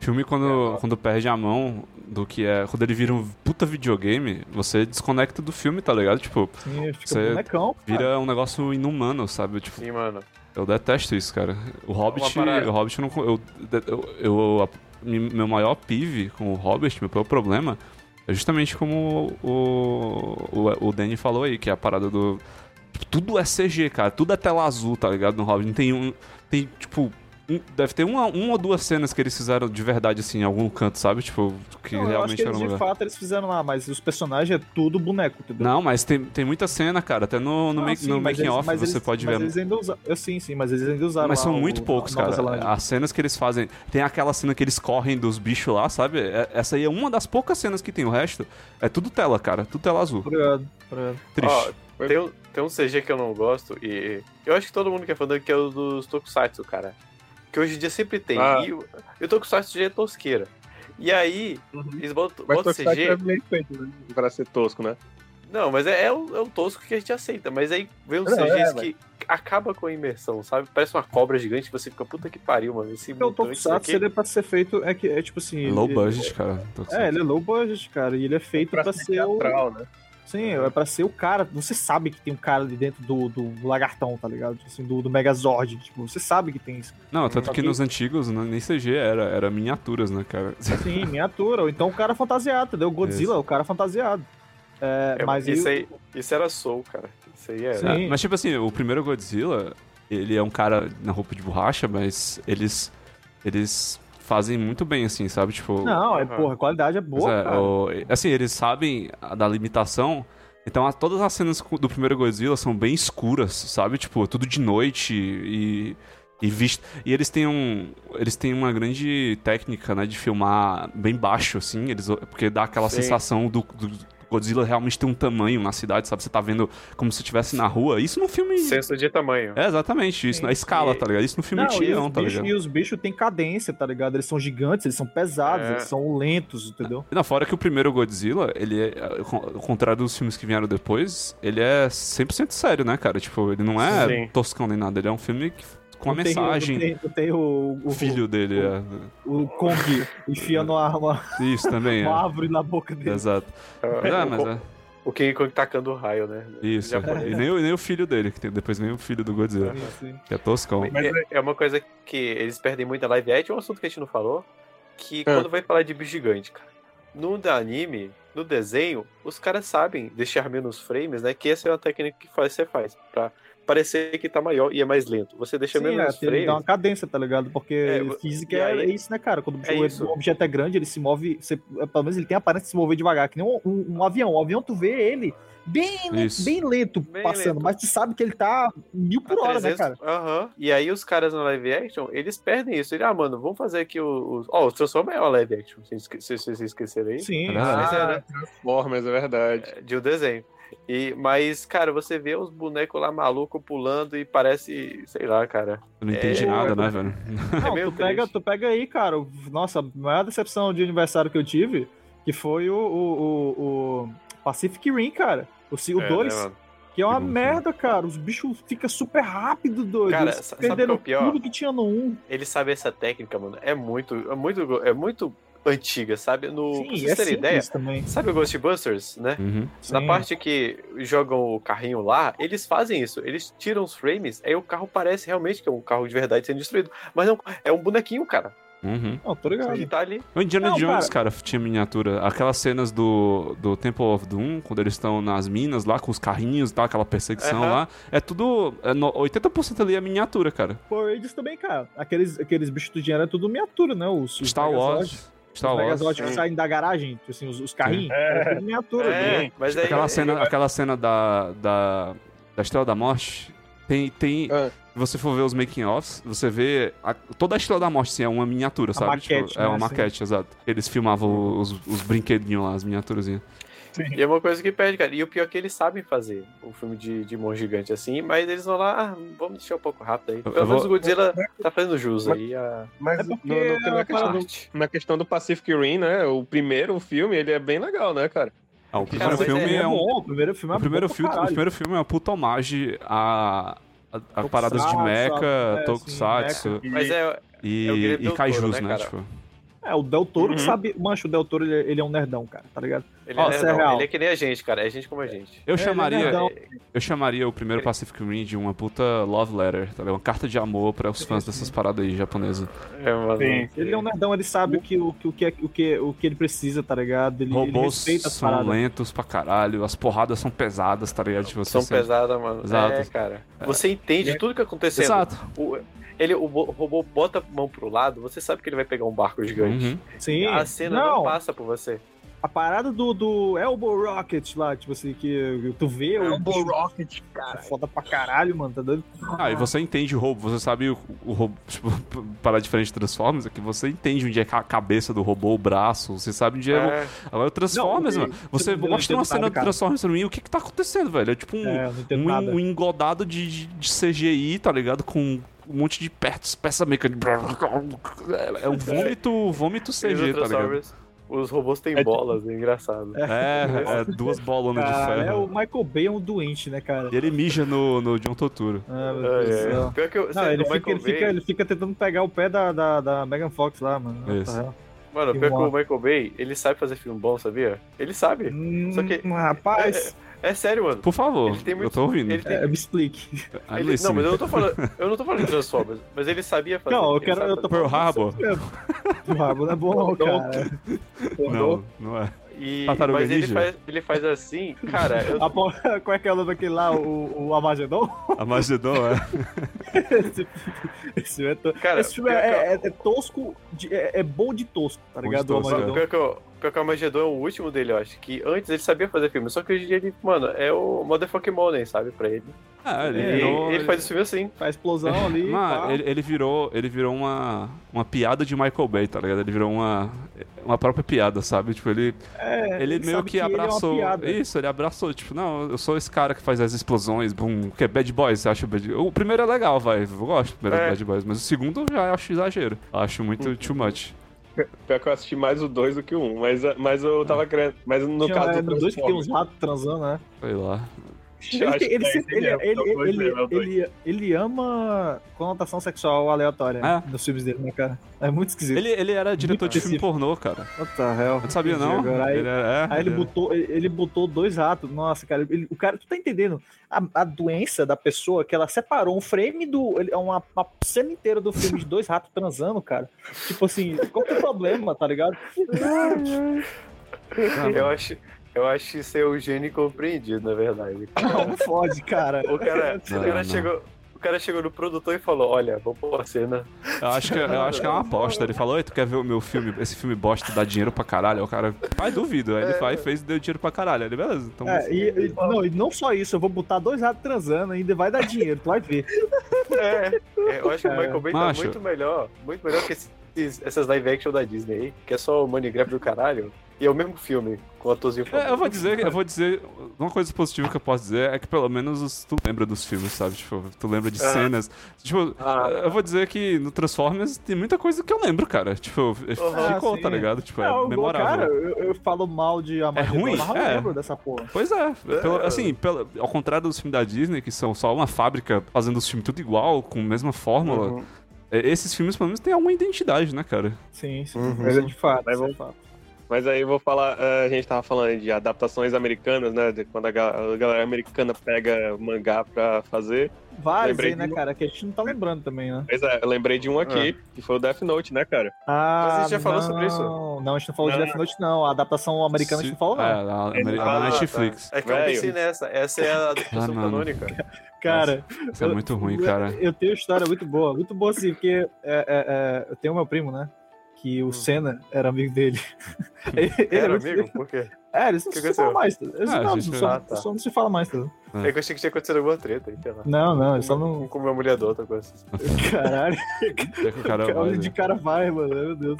Filme quando, quando perde a mão do que é. Quando ele vira um puta videogame, você desconecta do filme, tá ligado? Tipo, fica Você bonecão. vira um negócio inumano, sabe? Tipo, Sim, mano. eu detesto isso, cara. O Hobbit. O Hobbit não. Eu, eu, eu- a- meu maior pive com o Hobbit, meu pior problema, É justamente como o, o, o Danny falou aí, que é a parada do. tipo, Tudo é CG, cara. Tudo é tela azul, tá ligado? No Hobbit. Não tem um. Tem, tipo. Deve ter uma, uma ou duas cenas que eles fizeram de verdade, assim, em algum canto, sabe? Tipo, que Não, eu acho realmente que era eles, um de lugar. fato eles fizeram lá, mas os personagens é tudo boneco, entendeu? Não, mas tem, tem muita cena, cara. Até no, no, make, sim, no mas making eles- off mas você eles- pode mas ver. Eles ainda usaram. Eu sim, sim, mas eles ainda usaram. Mas lá são o- muito poucos, cara. Zelândia. As cenas que eles fazem. Tem aquela cena que eles correm dos bichos lá, sabe? É- Essa aí é uma das poucas cenas que tem. O resto é tudo tela, cara. Tudo tela azul. Obrigado, obrigado. Triste. Ó, tem, um, tem um CG que eu não gosto e eu acho que todo mundo que é fã dele que é o dos Tokusatsu, cara. Que hoje em dia sempre tem. Ah. E, o, e o Tokusatsu já é tosqueira. E aí, eles botam, Mas botam Tokusatsu é CG. meio feito, né? Pra ser tosco, né? Não, mas é, é, o, é o tosco que a gente aceita. Mas aí vem Não, é, CGs velho. que acaba com a imersão, sabe? Parece uma cobra gigante que você fica, puta que pariu, mano. Esse o mutante Tokusatsu, aqui- ele é pra ser feito. É, que, é tipo assim. Low ele- budget, cara. É, ele é low budget, cara. E ele é feito pra, ser o. teatral, né? Sim, é pra ser o cara. Você sabe que tem um cara ali dentro do, do lagartão, tá ligado? Assim, do, do Megazord. Tipo, você sabe que tem isso. Não, tanto Só que que- nos antigos não- nem CG era, era miniaturas, né, cara? Sim, miniatura. Ou então o cara fantasiado, entendeu? O Godzilla, Isso. o cara fantasiado. É, É, mas isso, aí- aí, isso era Soul, cara. Isso aí era. Sim. É, mas tipo assim, o primeiro Godzilla, ele é um cara na roupa de borracha, mas eles eles fazem muito bem assim, sabe? Tipo, Não, é, Aham. porra, a qualidade é boa, é, cara. o- assim, eles sabem a- da limitação. Então, a- todas as cenas do primeiro Godzilla são bem escuras, sabe? Tipo, tudo de noite e e visto. E eles têm um eles têm uma grande técnica, né, de filmar bem baixo assim, eles porque dá aquela Sim. sensação do, do Godzilla realmente ter um tamanho na cidade, sabe? Você tá vendo como se estivesse na rua. Isso no filme Senso de tamanho. é, exatamente, isso na escala, tá ligado? Isso no filme Não, tinha, não, tá ligado? e os bichos têm cadência, tá ligado? Eles são gigantes, eles são pesados, É. eles são lentos, entendeu? Não, fora que o primeiro Godzilla, ele é, ao contrário dos filmes que vieram depois, ele é 100% sério, né, cara? Tipo, ele não é Sim. toscão nem nada, ele é um filme que- com tem- mensagem. Tem, tem o, O filho dele é. o Kong enfiando uma, uma, Isso também uma é. árvore na boca dele. Exato. É, mas é. O King Kong tacando raio, né? Isso. E nem, o- nem o filho dele, que tem depois nem o filho do Godzilla, Sim, sim. que é toscão. Mas é, é uma coisa que eles perdem muito a live action, é um assunto que a gente não falou, que Ah. quando vai falar de bicho gigante, cara, no anime, no desenho, os caras sabem deixar menos frames, né? Que essa é uma técnica que faz, você faz, pra parecer que tá maior e é mais lento. Você deixa Sim, é, menos tem- dá frames, uma cadência, tá ligado? Porque É, física é, aí- é isso, né, cara? Quando o, É o- isso. o objeto é grande, ele se move. você- é, pelo menos ele tem a aparência de se mover devagar, que nem um, um- um avião. Um avião, tu vê ele bem, lento- bem lento Bem passando, lento. mas tu sabe que ele tá mil por a hora, né, 300, cara? Aham. E aí os caras no live action, eles perdem isso. Ele, ah, mano, vamos fazer aqui o... o- Ó, o Transformers é uma live action, se vocês esqueceram aí. Sim, É é, Ah, né? Transformers, é verdade. de um desenho. E, mas, cara, você vê os bonecos lá maluco pulando e parece, sei lá, cara. Eu não entendi É, nada, né, velho? Não, meio tu, pega, tu pega aí, cara. Nossa, a maior decepção de aniversário que eu tive, que foi o, o, o- o Pacific Rim, cara. O 2, É, né, que é uma merda, cara. Os bichos ficam super rápido, doido. Cara, Eles sabe perderam o que é o pior? tudo que tinha no 1. Ele sabe essa técnica, mano. É muito, é muito, é muito antiga, sabe? No, pra Sim, vocês é terem ideia, também. sabe o Ghostbusters, né? Uhum. Na Sim. parte que jogam o carrinho lá, eles fazem isso. Eles tiram os frames, aí o carro parece realmente que é um carro de verdade sendo destruído. Mas não, é um bonequinho, cara. Uhum. Não, tô ligado. Que tá ali. O Indiana Não, Jones, cara, tinha miniatura. Aquelas cenas do, do Temple of Doom, quando eles estão nas minas lá com os carrinhos, tá? Aquela perseguição Aham. lá. É tudo. É no- 80% ali é miniatura, cara. Power Rangers também, cara. Aqueles, aqueles bichos do dinheiro é tudo miniatura, né? Os, os Star. Wars. Star os Wars. Megazord que saem da garagem, assim, os, os carrinhos. É, tudo miniatura. É, né? mas. Aquela cena, aquela cena da, da, da Estrela da Morte. Tem. tem Ah. Se você for ver os making-offs, você vê. a- toda a Estrela da Morte, assim, é uma miniatura, sabe? maquete, é uma né, maquete, exato. Eles filmavam os, os brinquedinhos lá, as miniaturazinhas. E é uma coisa que perde, cara. E o pior é que eles sabem fazer um filme de, de monstro gigante assim, mas eles vão lá, ah, vamos deixar um pouco rápido aí. Pelo eu menos vou- o Godzilla tá fazendo jus Mas- aí. A... Mas É no, no- na, é questão do, na questão do Pacific Rim, né? O primeiro filme, ele é bem legal, né, cara? Ah, o Cara, primeiro mas filme é é, um. bom, o primeiro filme é O primeiro, bom filme, o primeiro filme é uma puta homagem a, a, a paradas de mecha, é, tokusatsu Mas é, e, é e kaijus, né, né? cara? Tipo, É, o Del Toro que Uhum. sabe. Mancho, o Del Toro ele, ele é um nerdão, cara, tá ligado? Ele, Ó, é é nerdão. ele é que nem a gente, cara. É gente como a gente. Eu Ele é chamaria, nerdão. eu chamaria o primeiro Pacific Rim de uma puta love letter, tá ligado? Uma carta de amor para os fãs dessas paradas aí japonesas. É, mano. Sim. Ele é um nerdão, ele sabe o que, o, que, o, que, é- o, que, o que ele precisa, tá ligado? Ele, ele Robôs respeita as são paradas. lentos pra caralho, as porradas são pesadas, tá ligado? Tipo, você São pesadas, mano. Exato. É, cara. Você entende tudo que acontecendo. Exato. O, ele, o robô bota a mão pro lado, você sabe que ele vai pegar um barco gigante. Uhum. Sim. A cena não. não, passa por você. A parada do, do Elbow Rocket lá, tipo assim, que tu vê o bicho Rocket, é foda pra caralho, mano, tá doido? Ah, e você entende o robô, você sabe o, o robô, tipo, para diferente de Transformers, é que você entende onde é a cabeça do robô, o braço, você sabe onde é, o... É, Agora o Transformers, Não, mano, você mostra uma cena nada, do cara. Transformers pra mim, o que que tá acontecendo, velho? É tipo um, É, um, um engodado de, de- de CGI, tá ligado? Com um monte de peças, peça mecânica. É um vômito, vômito CG, tá ligado? Os robôs têm É tipo- bolas, é engraçado. É, é duas bolonas de Cara, é ferro. o Michael Bay é um doente, né, cara? E ele mija no, no John Totoro. Ah, meu É, Deus é. céu. Pior que eu, Não, sério, ele fica, ele tentando pegar o pé da, da, da Megan Fox lá, mano. Isso. Mano, pior que o. Michael Bay, ele sabe fazer filme bom, sabia? Ele sabe. Hum, Só que- Rapaz, É sério, mano. Por favor, Ele tem eu muito- tô ouvindo. ele tem- é, me explique. I'm Ele- não, mas eu não tô falando. Eu não tô falando de Transformers, mas ele sabia fazer. Não, eu quero. Eu tô Pearl falando Harbor? Pearl Harbor não é bom, não, cara. Não, não é. E, Tartaruga mas ele Ninja? faz, ele faz assim, cara, eu, A po- Qual é que é o nome daquele lá? O, o Amagedon? A Magedon é. esse, é, to... Cara, esse filme é, é- é tosco, de- é, é bom de tosco, tá ligado? O tosco, Amagedon. pior que, o, o Armagedon é o último dele, eu acho. Que antes ele sabia fazer filme, só que hoje em dia ele, mano, é o Motherfucking Money, sabe, pra ele. Ah, ele É, E virou. ele faz esse filme assim. Faz explosão ali. Mano, ele, ele virou, ele virou uma, uma piada de Michael Bay, tá ligado? Ele virou uma, uma própria piada, sabe? Tipo, ele, É, ele ele meio que que ele é uma abraçou. piada. isso, ele abraçou, tipo, não, eu sou esse cara que faz as explosões, boom, que é Bad Boys, você acha Bad O primeiro é legal, vai, eu gosto do primeiro É. Bad Boys, mas o segundo eu já acho exagero. Eu acho muito too much. Pior que eu assisti mais o 2 do que o 1, um, mas, mas eu tava querendo. Mas no Tinha, caso é, do no dois que tem uns ratos transando, né? Sei lá. Ele, é é é ama conotação sexual aleatória É. nos filmes dele, né, cara? É muito esquisito. Ele, ele era diretor de filme pornô, cara. What the hell? Eu não sabia, não? agora. Aí, Ele era- é, aí ele botou, ele, ele botou dois ratos. Nossa, cara, ele- o cara, tu tá entendendo? A, a doença da pessoa que ela separou um frame do. ele- Uma, uma cena inteira do filme de dois ratos transando, cara. Tipo assim, qual que é o problema, tá ligado? Eu acho, eu acho isso é o gênio compreendido, na verdade. Não, fode, cara. O cara, Não, o cara não. chegou. O cara chegou no produtor e falou: Olha, vou pôr a cena. Eu acho, que, eu acho que é uma aposta. Ele falou, Oi, tu quer ver o meu filme? Esse filme bosta dá dinheiro pra caralho. O cara, pai, duvido. Aí ele vai e fez e deu dinheiro pra caralho. Ele, beleza, então. É, e, e- não, e não só isso, eu vou botar dois ratos transando, ainda vai dar dinheiro, tu vai ver. É, é, eu acho que o Michael Bay tá muito melhor. Muito melhor que esses, essas live action da Disney aí, que é só o money grab do caralho. E é o mesmo filme, com o atorzinho É, eu vou dizer, eu vou dizer, uma coisa positiva que eu posso dizer é que pelo menos os- tu lembra dos filmes, sabe? Tipo, tu lembra de Ah. cenas. Tipo, Ah. eu vou dizer que no Transformers tem muita coisa que eu lembro, cara. Tipo, ficou, sim. tá ligado? Tipo, é eu- memorável. Cara, eu, eu falo mal de Armagedon, ruim? mas eu É. lembro dessa porra. Pois é, pelo- É. assim, pelo- ao contrário dos filmes da Disney, que são só uma fábrica fazendo os filmes tudo igual, com a mesma fórmula, Uhum. É, esses filmes pelo menos têm alguma identidade, né, cara? Sim, sim. Uhum. Mas é de fato, é vamos- fato. Mas aí eu vou falar, eh, a gente tava falando de adaptações americanas, né? de quando a ga- a galera americana pega mangá pra fazer. Vários Lembrei aí, né, de um- cara, que a gente não tá lembrando também, né? Pois é, eu lembrei de um aqui, que foi o Death Note, né, cara? Ah, Mas a gente já falou não, sobre isso? Não, a gente não falou de Não. Death Note, não. A adaptação americana a gente não falou, não. É, a, a, a fala- Netflix. É que eu pensei nessa. Essa é a adaptação Ah, canônica. Cara, Isso é muito ruim, cara. eu tenho história muito boa. Muito boa, assim, porque é, é, é, eu tenho meu primo, né? Que o Senna era amigo dele. Ele- Era amigo? Por quê? É, eles não Que se falam mais. Eles Ah, não, gente, só, ah, tá. só não se fala mais, tá? É que eu achei que tinha acontecido alguma treta, sei lá. Não, não, eles só não. Um com minha mulher do outra coisa. Caralho. É que o cara vai, Onde né? de cara vai, mano, meu Deus.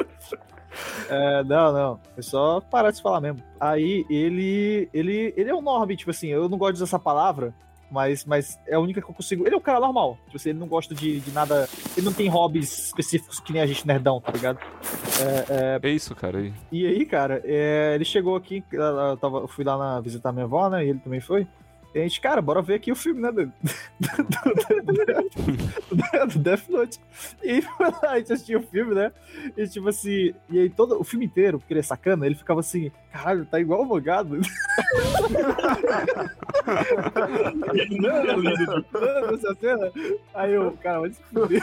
É, não, não. É só parar de se falar mesmo. Aí ele. Ele, ele é um norme, tipo assim, eu não gosto de usar essa palavra, mas, mas é a única que eu consigo. Ele é um cara normal. Tipo assim, ele não gosta de, de nada. Ele não tem hobbies específicos que nem a gente nerdão, tá ligado? É isso, cara. aí. E aí, cara, é, ele chegou aqui, eu, tava, eu fui lá na, visitar minha avó, né? E ele também foi. E a gente, cara, bora ver aqui o filme, né? Do, do, do- do Death Note. E lá, a gente assistiu o filme, né? E tipo assim, e aí todo o filme inteiro, porque ele é sacana, ele ficava assim, caralho, tá igual o Mogado. Mano, essa cena. Aí eu, cara, vai se fuder.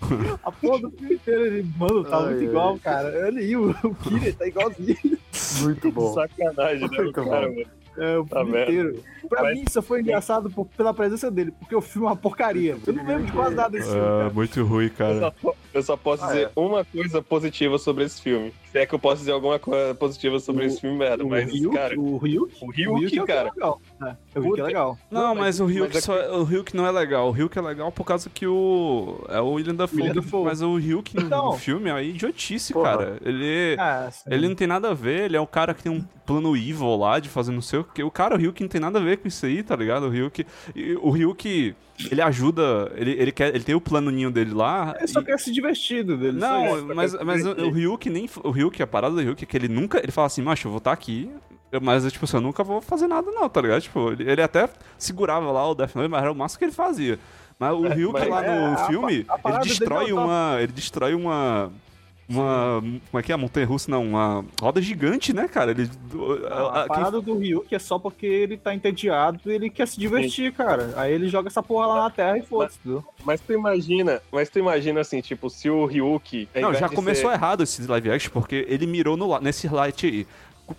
A porra do filme inteiro, ele, mano, tá Ai, muito ai. igual, cara. Olha aí, o, o Kira tá igualzinho. Muito bom. Sacanagem, né? Muito cara, bom. mano. É, o Tá filme vendo? inteiro. Pra Mas- mim, isso foi engraçado por- pela presença dele, porque o filme é uma porcaria. Eu não lembro de quase nada desse filme. É, cara. muito ruim, Eu cara. só, po- eu só posso Ah, dizer é. uma coisa positiva sobre esse filme. Se é que eu posso dizer alguma coisa positiva sobre O- esse filme, merda. O Mas, Ryuk, cara, o Ryuk, o o Ryuk, Ryuk é o é cara. legal. É, o Ryuk Puta. é legal. Não, mas o Ryuk, mas é só, o Ryuk não é legal. O Ryuk é legal por causa que o. É o William Dafoe. William Dafoe. Mas o Ryuk no, Então. no filme é idiotice, Porra. cara. Ele. Ah. Ele não tem nada a ver, ele é o cara que tem um plano evil lá de fazer não sei o que. O cara, o Ryuk, não tem nada a ver com isso aí, tá ligado? O e O Ryuk, ele ajuda. Ele, ele, quer, ele tem o planinho dele lá. Ele só e- quer se divertido dele. Não, mas, mas o, divertir. o Ryuk nem. O Ryuk, a parada do Ryuk é que ele nunca. Ele fala assim, macho, eu vou estar aqui. eu- Mas, tipo assim, eu nunca vou fazer nada, não, tá ligado? Tipo, ele, ele até segurava lá o Death Note, mas era o máximo que ele fazia. Mas o Ryuk mas- lá é, no a- filme, a ele destrói é o top. uma. Ele destrói uma. Uma. Como é que é? Montanha russa, não. Uma roda gigante, né, cara? Ele. A, a- parada do Ryuk é só porque ele tá entediado e ele quer se divertir, cara. Aí ele joga essa porra lá na terra e foda-se, entendeu? mas tu imagina, mas tu imagina assim, tipo, se o Ryuk. ao Não, já de começou ser- errado esse live action, porque ele mirou no, nesse light aí.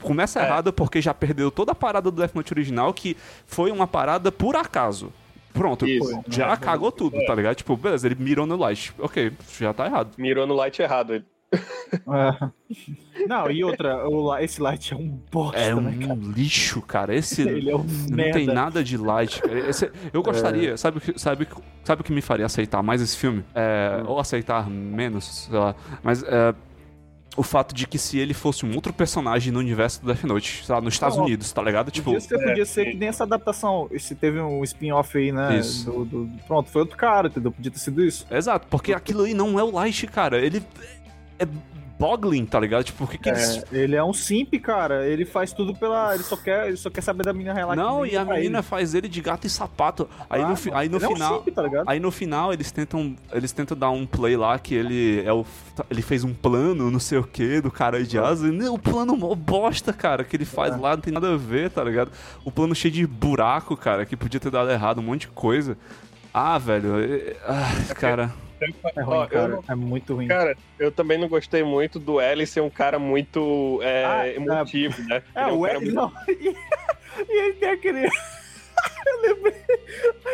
Começa É. errado porque já perdeu toda a parada do Death Note original, que foi uma parada por acaso. Pronto, Isso. já cagou tudo, tá ligado? Tipo, beleza, ele mirou no light. Ok, já tá errado. Mirou no light errado. É. Não, e outra, o, esse light é um bosta, É né, cara? um lixo, cara. Esse Ele é um não merda. tem nada de light, cara. Esse- eu gostaria, sabe, o que- sabe, sabe o que me faria aceitar mais esse filme? É, Ou aceitar menos, sei lá. Mas é, o fato de que se ele fosse um outro personagem no universo do Death Note, sei lá, nos Estados Não, Unidos, tá ligado? Tipo, Podia ser, podia ser que nem essa adaptação. Esse teve um spin-off aí, né? Isso. do- do- pronto, foi outro cara, entendeu? Podia ter sido isso. exato, porque aquilo aí não é o light, cara. Ele é boggling, tá ligado? Tipo, por que, que eles. É, ele é um simp, cara. Ele faz tudo pela. Ele só quer, ele só quer saber da menina real Não, e a menina ele. faz ele de gato e sapato. Aí Ah, no, fi- aí no ele É final. um simp, tá ligado? Aí no final eles tentam, eles tentam dar um play lá que ele é o ele fez um plano, não sei o que, do cara de asa. E, não, o plano mó bosta, cara, que ele faz lá, não tem nada a ver, tá ligado? O plano cheio de buraco, cara, que podia ter dado errado, um monte de coisa. Ah, velho, é- ah, cara. É ruim, Ó, eu cara. não- É muito ruim. Cara, eu também não gostei muito do L ser um cara muito é, Ah, emotivo, né? É, Ele um o cara L muito- não. E, ele tem aquele. Eu lembrei.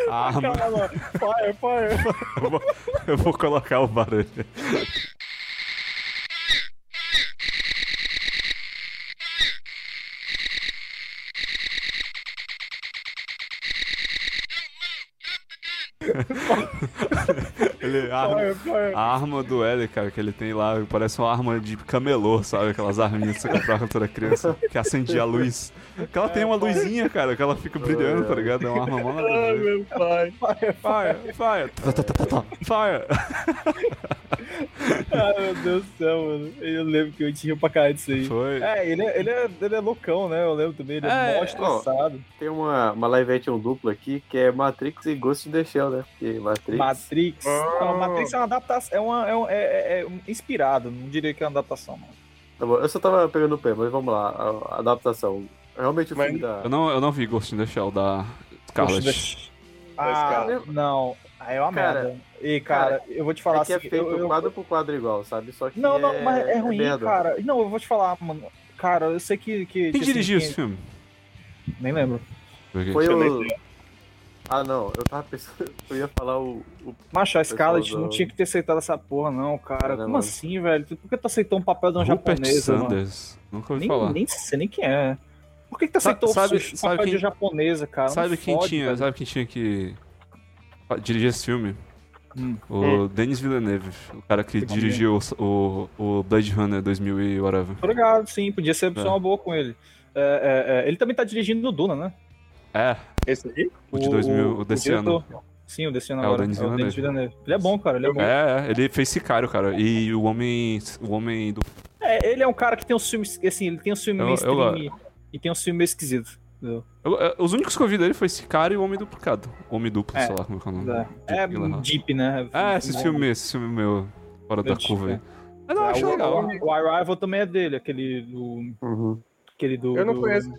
A arma, Cara, lá, fire, fire. eu, vou, eu vou colocar o barulho. Ele, a, arma, Fire, fire. a arma do L, cara, que ele tem lá, parece uma arma de camelô, sabe? Aquelas arminhas que você comprava quando era criança, que acendia a luz. Que ela tem uma luzinha, cara, que ela fica brilhando, tá ligado? É uma arma mó nada a Ai, ver. meu pai. Fire, fire, tá, tá, fire. Ah, meu Deus do céu, mano. Eu lembro que eu tinha pra caralho disso aí. Foi. É, ele é, ele, é, ele é loucão, né? Eu lembro também. Ele é, É, mó estressado. Tem uma, uma live action dupla aqui que é Matrix e Ghost in the Shell, né? Porque Matrix. Matrix. Ah. Não, Matrix é uma adaptação. É, uma, é, um- é, é- é um inspirado. Não diria que é uma adaptação, não. Tá bom, eu só tava pegando o pé, mas vamos lá. A, a adaptação. Realmente o Mas- filme da. Eu não, eu não vi Ghost in the Shell da Scarlett. Ah, não. Aí é uma Cara, merda. E, cara, eu vou te falar é que é assim. feito eu- eu- quadro por quadro igual, sabe? Só que. Não, não, mas é ruim, bem adulto. cara. Não, eu vou te falar, mano. Cara, eu sei que. que Quem que, dirigiu assim, esse filme? Nem lembro. Porque- Foi o. Ah, não, eu tava pensando. Eu ia falar o. o... Macho, a Scarlett não tinha que ter aceitado essa porra, não, cara. Caramba. Como assim, velho? Por que tu aceitou um papel de uma Rupert japonesa, mano? Sanders. Nunca ouvi Nem, falar. nem sei nem quem é. Por que, que tu aceitou sabe- o sabe papel quem- de japonesa, cara? Não Sabe quem fode, tinha, velho. sabe quem tinha que dirigir esse filme? Hum. O Denis Villeneuve, o cara que dirigiu o, o, o Blade Runner 2000 e whatever. Obrigado, sim, podia ser É. uma boa com ele. É, é, é, ele também tá dirigindo no Duna, né? É, Esse aí? o de 2000, o desse ano. Sim, o desse ano É, o agora. Denis é o Denis Villeneuve. Ele é bom, cara, ele é bom. É, é, ele fez Sicário, cara. E o homem, o homem do É, ele é um cara que tem um filme, assim, ele tem um filme Eu- mainstream eu- e- e tem um filme meio esquisito. Eu- eu- os únicos que eu vi dele foi esse cara e o Homem Duplicado. Homem Duplo, É. sei lá como é que é o nome. É, é Jake Gyllenhaal. deep, né? É, esse filme, esse filme meu, fora da Meu curva aí. tipo, Mas eu acho o, legal. O, o Arrival também é dele, aquele do. Uhum. Aquele do. Eu não do- conheço.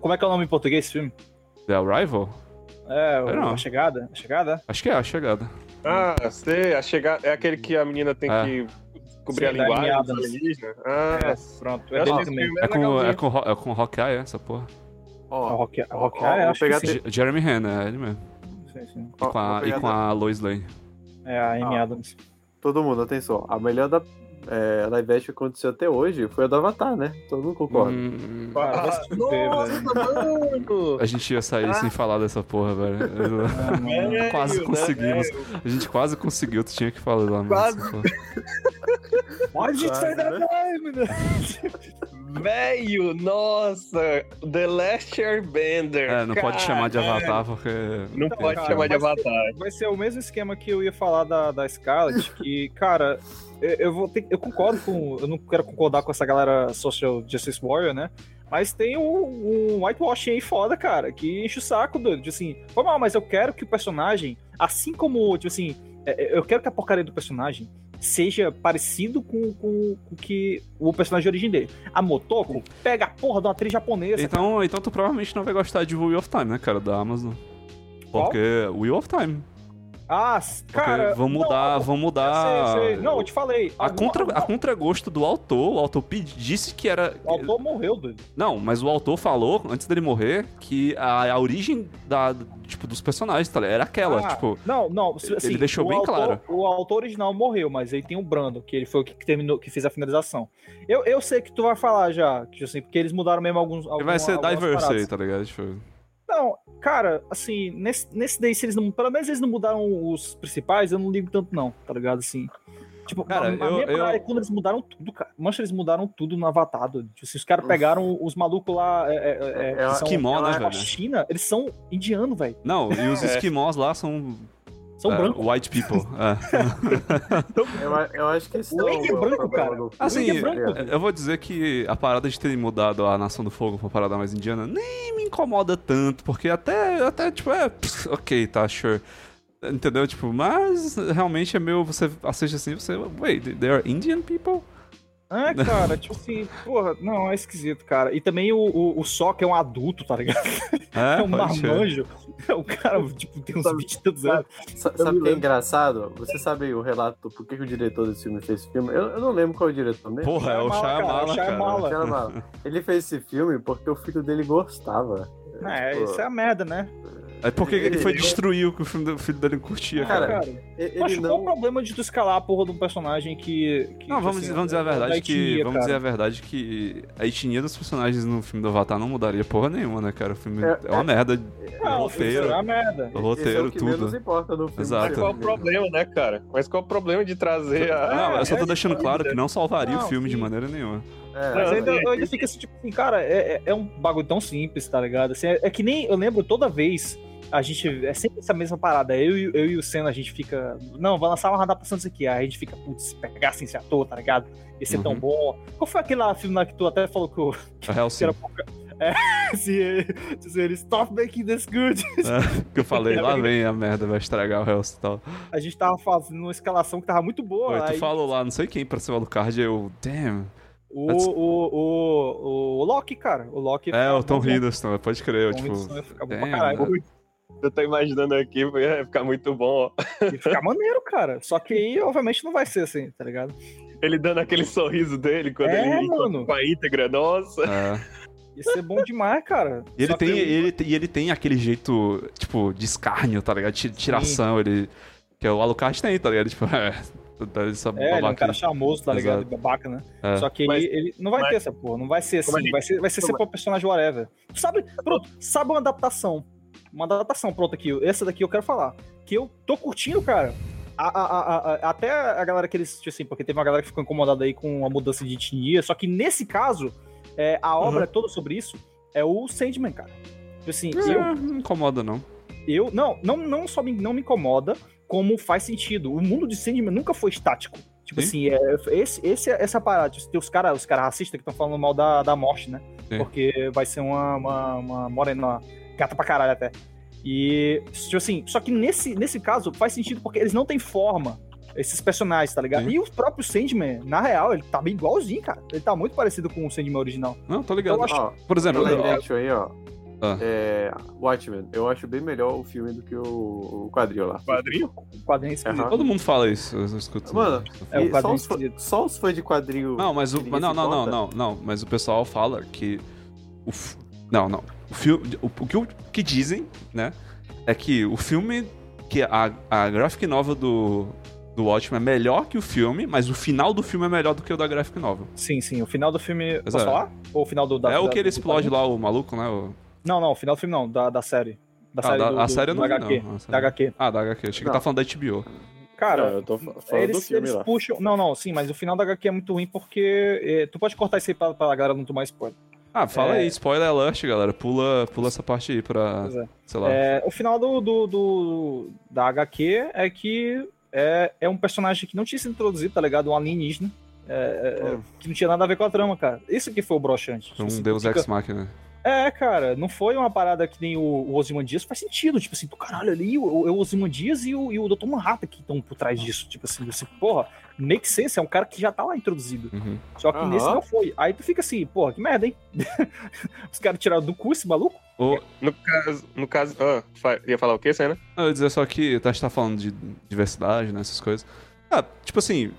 Como é que é o nome em português desse filme? The Arrival? É, o- não. a chegada? A chegada? Acho que é a chegada. Ah, sei, a chegar é aquele que a menina tem É. que cobrir Sim, a linguagem alienígenas. Ah, É, pronto. É esse É com, é com, é com Hawkeye, essa porra. A Ó, Rock, a Rock ó, é, vou acho pegar que sim. Je- Jeremy Renner, é ele mesmo. Sim, sim. E Ó, com a, e com a Lois Lane. É a Amy Ah. Adams. todo mundo, atenção. A melhor da é, live action que aconteceu até hoje foi a do Avatar, né? Todo mundo concorda. Hum, Cara, fuder, Nossa, velho. mano! a gente ia sair sem falar dessa porra, velho. Ah, quase Velho, conseguimos. né, A gente quase conseguiu, tu tinha que falar lá mesmo. Quase. porra. Pode Quase, sair da time, né? Velho, nossa! The Last Airbender. É, não pode chamar de. Avatar porque. Não pode cara, chamar de Avatar. Vai ser o mesmo esquema que eu ia falar da, da Scarlet, que, cara, eu, eu vou ter, eu concordo com. Eu não quero concordar com essa galera Social Justice Warrior, né? Mas tem um, um whitewashing aí foda, cara, que enche o saco, doido. Tipo assim, foi mal, mas eu quero que o personagem, assim como, tipo assim, é, é, eu quero que a porcaria do personagem seja parecido com, com, com que o personagem de origem dele. A Motoko pega a porra de uma atriz japonesa. Então, então tu provavelmente não vai gostar de Wheel of Time, né, cara, da Amazon. Qual? Porque Wheel of Time. Ah, Porque cara. vão não, mudar, vão mudar. Sei, sei. Não, eu te falei. A, alguma- contra, a contragosto do autor, o autor disse que era. O autor morreu, doido. Não, mas o autor falou, antes dele morrer, que a, a origem da, tipo, dos personagens tá ligado? era aquela, Ah, tipo. Não, não. ele assim, deixou o bem autor- claro. O autor original morreu, mas aí tem o Brando, que ele foi o que terminou, que fez a finalização. Eu, eu sei que tu vai falar já, que assim, porque eles mudaram mesmo alguns. Ele algum- vai ser diverse aí, tá ligado? Tipo, Não, cara, assim, nesse, nesse daí, se eles não. Pelo menos eles não mudaram os principais, eu não ligo tanto, não, tá ligado? Assim. Tipo, Cara, a, a eu- minha eu- parada é quando eles mudaram tudo, cara. Mancha, eles mudaram tudo no Avatar. Tipo, assim, os caras pegaram os malucos lá. É, é, é, É, Esquimó, né, da velho? China, eles são indianos, velho. Não, e os É. esquimós lá são. São é, brancos. White people. é. Eu, a- eu acho que esse O não Wake é branco, cara. Assim, é branco. eu vou dizer que a parada de terem mudado a Nação do Fogo pra parada mais indiana nem me incomoda tanto, porque até, até tipo, é, pss, ok, tá, sure. Entendeu? Tipo, mas realmente é meu, você assiste assim, você, wait, they are Indian people? É, cara, tipo assim, porra, não, é esquisito, cara. E também o, o, o Sokka é um adulto, tá ligado? É, É um marmanjo. É um cara, tipo, tem uns 20 e tantos anos. Sa- Sabe o que é engraçado? Você sabe o relato do por que, que o diretor desse filme fez esse filme? Eu, eu não lembro qual é o diretor mesmo. Porra, é o Shyamala, cara, o. Shyamala. Cara, Ele fez esse filme porque o filho dele gostava. É, Tipo, isso é a merda, né? É porque ele foi Ele- destruir o que o filho do- filho dele curtia, Cara, cara. Ele Mas qual o não. problema de tu escalar a porra de um personagem que. que Não, vamos, assim, vamos dizer a da verdade que. etnia, Vamos cara? dizer a verdade que a etnia dos personagens no filme do Avatar não mudaria porra nenhuma, né, cara? O filme é, É- uma merda. Não, roteiro. isso é uma merda. O esse é roteiro, o que tudo. menos importa no filme. Exato. Mas qual o problema, né, cara? Mas qual o problema de trazer a. Não, eu só tô é deixando claro que não salvaria Não, o filme de maneira nenhuma. É, Mas ainda, é- eu ainda fica assim, tipo assim, cara, é, é- é um bagulho tão simples, tá ligado? Assim, é, é que nem eu lembro toda vez. A gente. É sempre essa mesma parada. Eu, e- eu e o Senna, a gente fica. Não, vai lançar uma adaptação disso aqui. Aí a gente fica, putz, se pegasse esse ator, tá ligado? Ia ser tão Uhum. bom. Qual foi aquele lá filme lá que tu até falou que, o, A Hellsing. que era pouca. É, se, se ele stop making this good. É, que eu falei, lá vem a merda, vai estragar o Hellsing e tal. A gente tava fazendo uma escalação que tava muito boa. Oi, tu aí falou lá, não sei quem pra ser o Alucard, eu. Damn. O, o, o, o Loki, cara. O Loki. É, o Tom. Hiddleston, pode crer, eu, Tom tipo. Hiddleston ia ficar bom pra caralho. né? Eu tô imaginando aqui, vai ficar muito bom, ó. Ia ficar maneiro, cara. Só que aí, obviamente, não vai ser assim, tá ligado? Ele dando aquele sorriso dele quando É, ele mano. com a íntegra, nossa. É. Ia ser bom demais, cara. E ele Só tem, eu- ele, e ele tem aquele jeito, tipo, de escárnio, tá ligado? Ti- Tiração, ele. Que o Alucard tem, tá ligado? Tipo, é. Tá Essa É, ele é um cara aí. charmoso, tá ligado? Exato. Babaca, né? É. Só que Mas- ele, ele não vai mas- ter essa porra, não vai ser assim, gente- vai ser, vai ser sempre um personagem whatever. Sabe, pronto, sabe uma adaptação, uma adaptação pronta aqui, essa daqui eu quero falar, que eu tô curtindo, cara. A- a- a- a- até a galera que eles, tipo assim, porque teve uma galera que ficou incomodada aí com a mudança de etnia, só que nesse caso, é, a obra é toda sobre isso, é o Sandman, cara. Tipo assim, eu É, não incomoda, não. eu não, não, não só me, não me incomoda, como faz sentido. O mundo de Sandman nunca foi estático. Tipo Sim. assim, é, esse, esse, essa parada, tipo, tem os caras os cara racistas que estão falando mal da, da morte, né? Sim. Porque vai ser uma, uma, uma morena gata pra caralho até. E, tipo assim, só que nesse, nesse caso faz sentido porque eles não têm forma, esses personagens, tá ligado? Sim. E o próprio Sandman, na real, ele tá bem igualzinho, cara. Ele tá muito parecido com o Sandman original. Não, tô ligado. Eu acho- Ó, Por exemplo, eu- Invention aí, ó. Ah. É, Watchmen, eu acho bem melhor o filme do que o, o quadril lá. Quadrinho? O quadrinho é esquisito. Aham. todo mundo fala isso, eu escuto. Mano, É, o só, quadrinho os fã- só os fãs de quadril. Não, mas o. Não, não, não, não, não. Mas o pessoal fala que. O, não, não. O filme. O, o que, o que dizem, né? É que o filme. Que a, a graphic novel do. Do Watchmen é melhor que o filme, mas o final do filme é melhor do que o da graphic novel. Sim, sim. O final do filme. Posso falar? Ou o final do. Da, é o que ele explode lá, o maluco, né? o- Não, não, o final do filme não, da, da série. Da Ah, série da- do, a do- série eu não da vi, HQ. não, série. Da HQ. Ah, da HQ. Achei que tá falando da HBO. Cara, Não, eu tô fa- falando do eles, filme eles lá. puxam. Não, não, sim, mas o final da HQ é muito ruim porque. eh, tu pode cortar isso aí pra, pra galera não tomar spoiler. Ah, fala É. aí, spoiler alert, galera. Pula, pula essa parte aí pra. Pois é. Sei lá. É, o final do, do, do- da HQ é que é, é um personagem que não tinha sido introduzido, tá ligado? Um alienígena. é, é, Hum. que não tinha nada a ver com a trama, cara. Isso que foi o broxante. Um assim, Deus fica- Ex Machina. É, cara, não foi uma parada que nem o, o Ozymandias, faz sentido, tipo assim, do caralho ali, o, o Ozymandias e o, e o Dr. Manhattan que estão por trás disso, tipo assim, você, porra, make sense, é um cara que já tá lá introduzido, Uhum. só que Aham. nesse não foi, aí tu fica assim, porra, que merda, hein? Os caras tiraram do cu esse maluco? O- No caso. No caso. Ah, ia falar o quê, Senna? Não, Eu ia dizer só que a gente tá falando de diversidade, né? Essas coisas. Ah, tipo assim,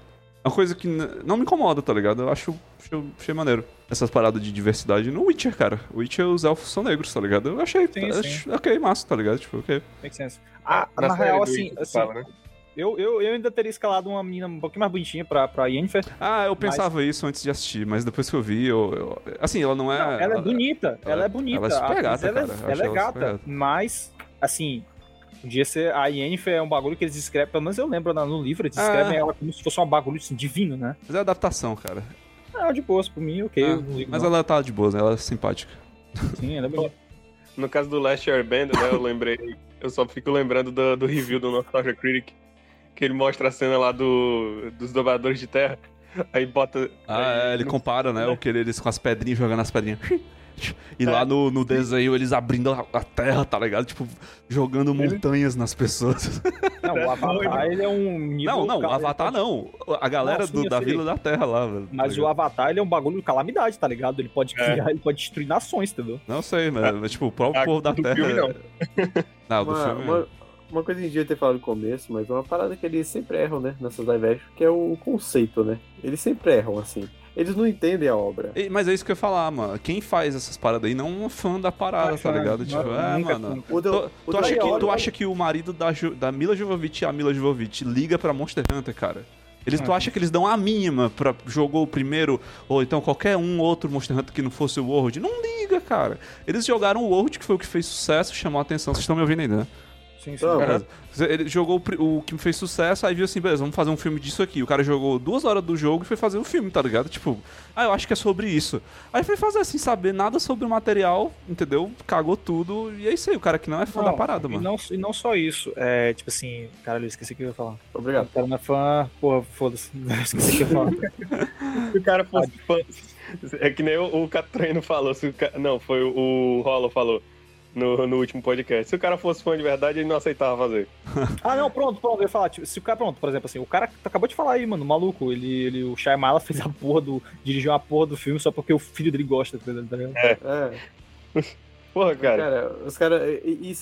uma coisa que não me incomoda, tá ligado? Eu acho. Achei, achei maneiro. Essas paradas de diversidade no Witcher, cara. O Witcher, os elfos são negros, tá ligado? Eu achei. Sim, ach- Ok, massa, tá ligado? Tipo, ok. Make sense. Ah, Na na, série real, assim, assim fala, né? eu, eu, eu ainda teria escalado uma menina um pouquinho mais bonitinha pra, pra Yennefer. Ah, eu pensava isso antes de assistir, mas depois que eu vi, eu. eu- assim, ela não é. Não, ela é bonita, ela- ela, é bonita. ela é super gata, ela, é- cara. Ela é ela gata, super gata. mas, assim, podia ser. A Yennefer é um bagulho que eles escrevem, pelo menos eu lembro no no livro, eles Ah. escrevem ela como se fosse um bagulho assim, divino, né? Mas é adaptação, cara. Ah, de boas, por mim, ok. Ah, mas não. ela tá de boa, né? Ela é simpática. Sim, ela é bonita. No caso do Last Airbender, né, eu lembrei, eu só fico lembrando do, do review do Nostalgia Critic, que ele mostra a cena lá do, dos dobradores de terra, aí bota... Ah, aí é, ele no- compara, né? né? O que eles com as pedrinhas jogando as pedrinhas. E É. lá no, no desenho eles abrindo a, a terra, tá ligado? Tipo, jogando montanhas nas pessoas. Não, o Avatar, ele é um. Não, não, o Avatar não. A galera Não, sim, do- da. Vila da Terra lá, velho. Mas tá o Avatar, ele é um bagulho de calamidade, tá ligado? Ele pode É. criar, ele pode destruir nações, entendeu? Não sei, mas, mas, tipo, o próprio Ah, povo da Terra. filme, não. Não, do Uma, filme. é. uma, uma coisa que a gente devia ter falado no começo, mas uma parada que eles sempre erram, né? Nessas live action, que é o conceito, né? Eles sempre erram, assim. Eles não entendem a obra. E- Mas é isso que eu ia falar, mano. Quem faz essas paradas aí não é um fã da parada, tá ligado? não, Tipo, não, é, nunca- mano. O do- Tu, o tu acha, que, tu acha que o marido da, Ju- da Mila Jovovich e a Mila Jovovich liga pra Monster Hunter, cara? Eles, tu Ah. acha que eles dão a mínima pra jogou o primeiro, ou então qualquer um outro Monster Hunter que não fosse o World? Não liga, cara. Eles jogaram o World, que foi o que fez sucesso, chamou a atenção. Vocês estão me ouvindo ainda, né? Sim, sim. Não, Beleza. Ele jogou o que fez sucesso, aí viu assim, beleza, vamos fazer um filme disso aqui. O cara jogou duas horas do jogo e foi fazer o filme, tá ligado? Tipo, ah, eu acho que é sobre isso. Aí foi fazer assim, saber nada sobre o material, entendeu? Cagou tudo, e é isso aí, o cara que não é fã da parada, e mano. não, e não só isso, é tipo assim, caralho, eu esqueci o que eu ia falar. Obrigado. O cara não é fã, porra, foda-se, esqueci o que eu ia falar. Se o cara fosse fã... É que nem o, o Catrino falou, se o ca- não, foi o, o Rolo falou no, no último podcast. Se o cara fosse fã de verdade, ele não aceitava fazer. Ah, não, pronto, pronto, eu ia falar, tipo, se o cara, pronto, por exemplo, assim, o cara acabou de falar aí, mano, o maluco, ele, ele o Shyamala fez a porra do, dirigiu a porra do filme só porque o filho dele gosta, tá ligado? É. Porra, cara. Cara, os caras.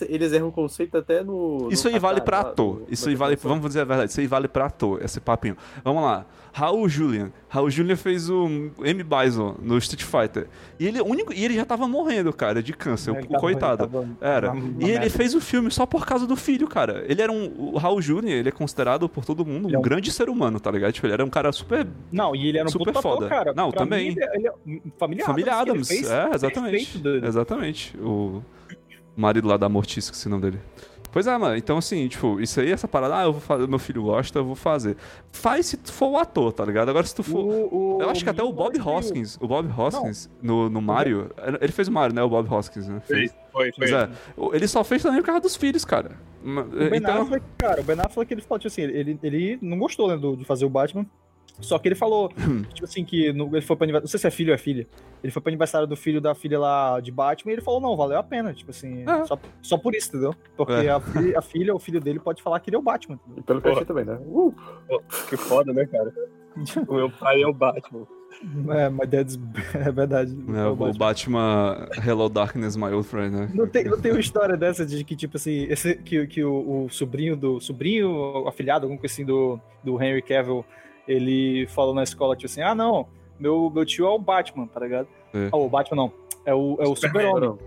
Eles erram o conceito até no. Isso no aí vale pra ator. Isso aí vale, vamos dizer a verdade, isso aí vale pra ator, esse papinho. Vamos lá. Raul Julian. Raul Julian fez o M. Bison no Street Fighter. E ele, é o único, e ele já tava morrendo, cara, de câncer, Ele o tava- coitado. tava Era. uma E ele fez o filme só por causa do filho, cara. Ele era um. O Raul Júnior, ele é considerado por todo mundo um é um- grande ser humano, tá ligado? Tipo, ele era um cara super. Não, e ele era um Super puta ator, foda. cara. Não, Pra também. mim, ele, ele é família, Família Adams, que Adams. fez É, exatamente. Exatamente. O marido lá da Mortis, que é o nome dele. Pois é, mano. Então, assim, tipo, isso aí, essa parada, ah, eu vou fazer, meu filho gosta, eu vou fazer. Faz se tu for o ator, tá ligado? Agora, se tu for. O- o- Eu acho que até o Bob mais Hoskins, o Bob Hoskins, no, no Mario, ele fez o Mario, né? O Bob Hoskins, né? Fez, foi, foi. É. Ele só fez também por causa dos filhos, cara. O Ben Então, Affleck, cara, o Ben Affleck, ele falou, tipo assim, ele, ele não gostou, né, do- de fazer o Batman. Só que ele falou, tipo assim, que no- ele foi pra aniversário. Não sei se é filho ou é filha. Ele foi pro aniversário do filho da filha lá de Batman e ele falou, não, valeu a pena. Tipo assim, É. só, só por isso, entendeu? Porque É. a, a filha, o filho dele pode falar que ele é o Batman. entendeu? E pelo que eu achei também, né? Uh, Que foda, né, cara? O meu pai é o Batman. É, mas that's- é verdade. É, é o Batman. Batman Hello Darkness, my old friend, né? Não tem, não tem uma história dessa de que, tipo assim, esse, que, que o, o sobrinho do. Sobrinho, afilhado, alguma coisa assim, do, do Henry Cavill, ele falou na escola, tipo assim, ah, não, meu, meu tio é o Batman, tá ligado? É. Ah, o Batman não. É o, é o. Super-Homem.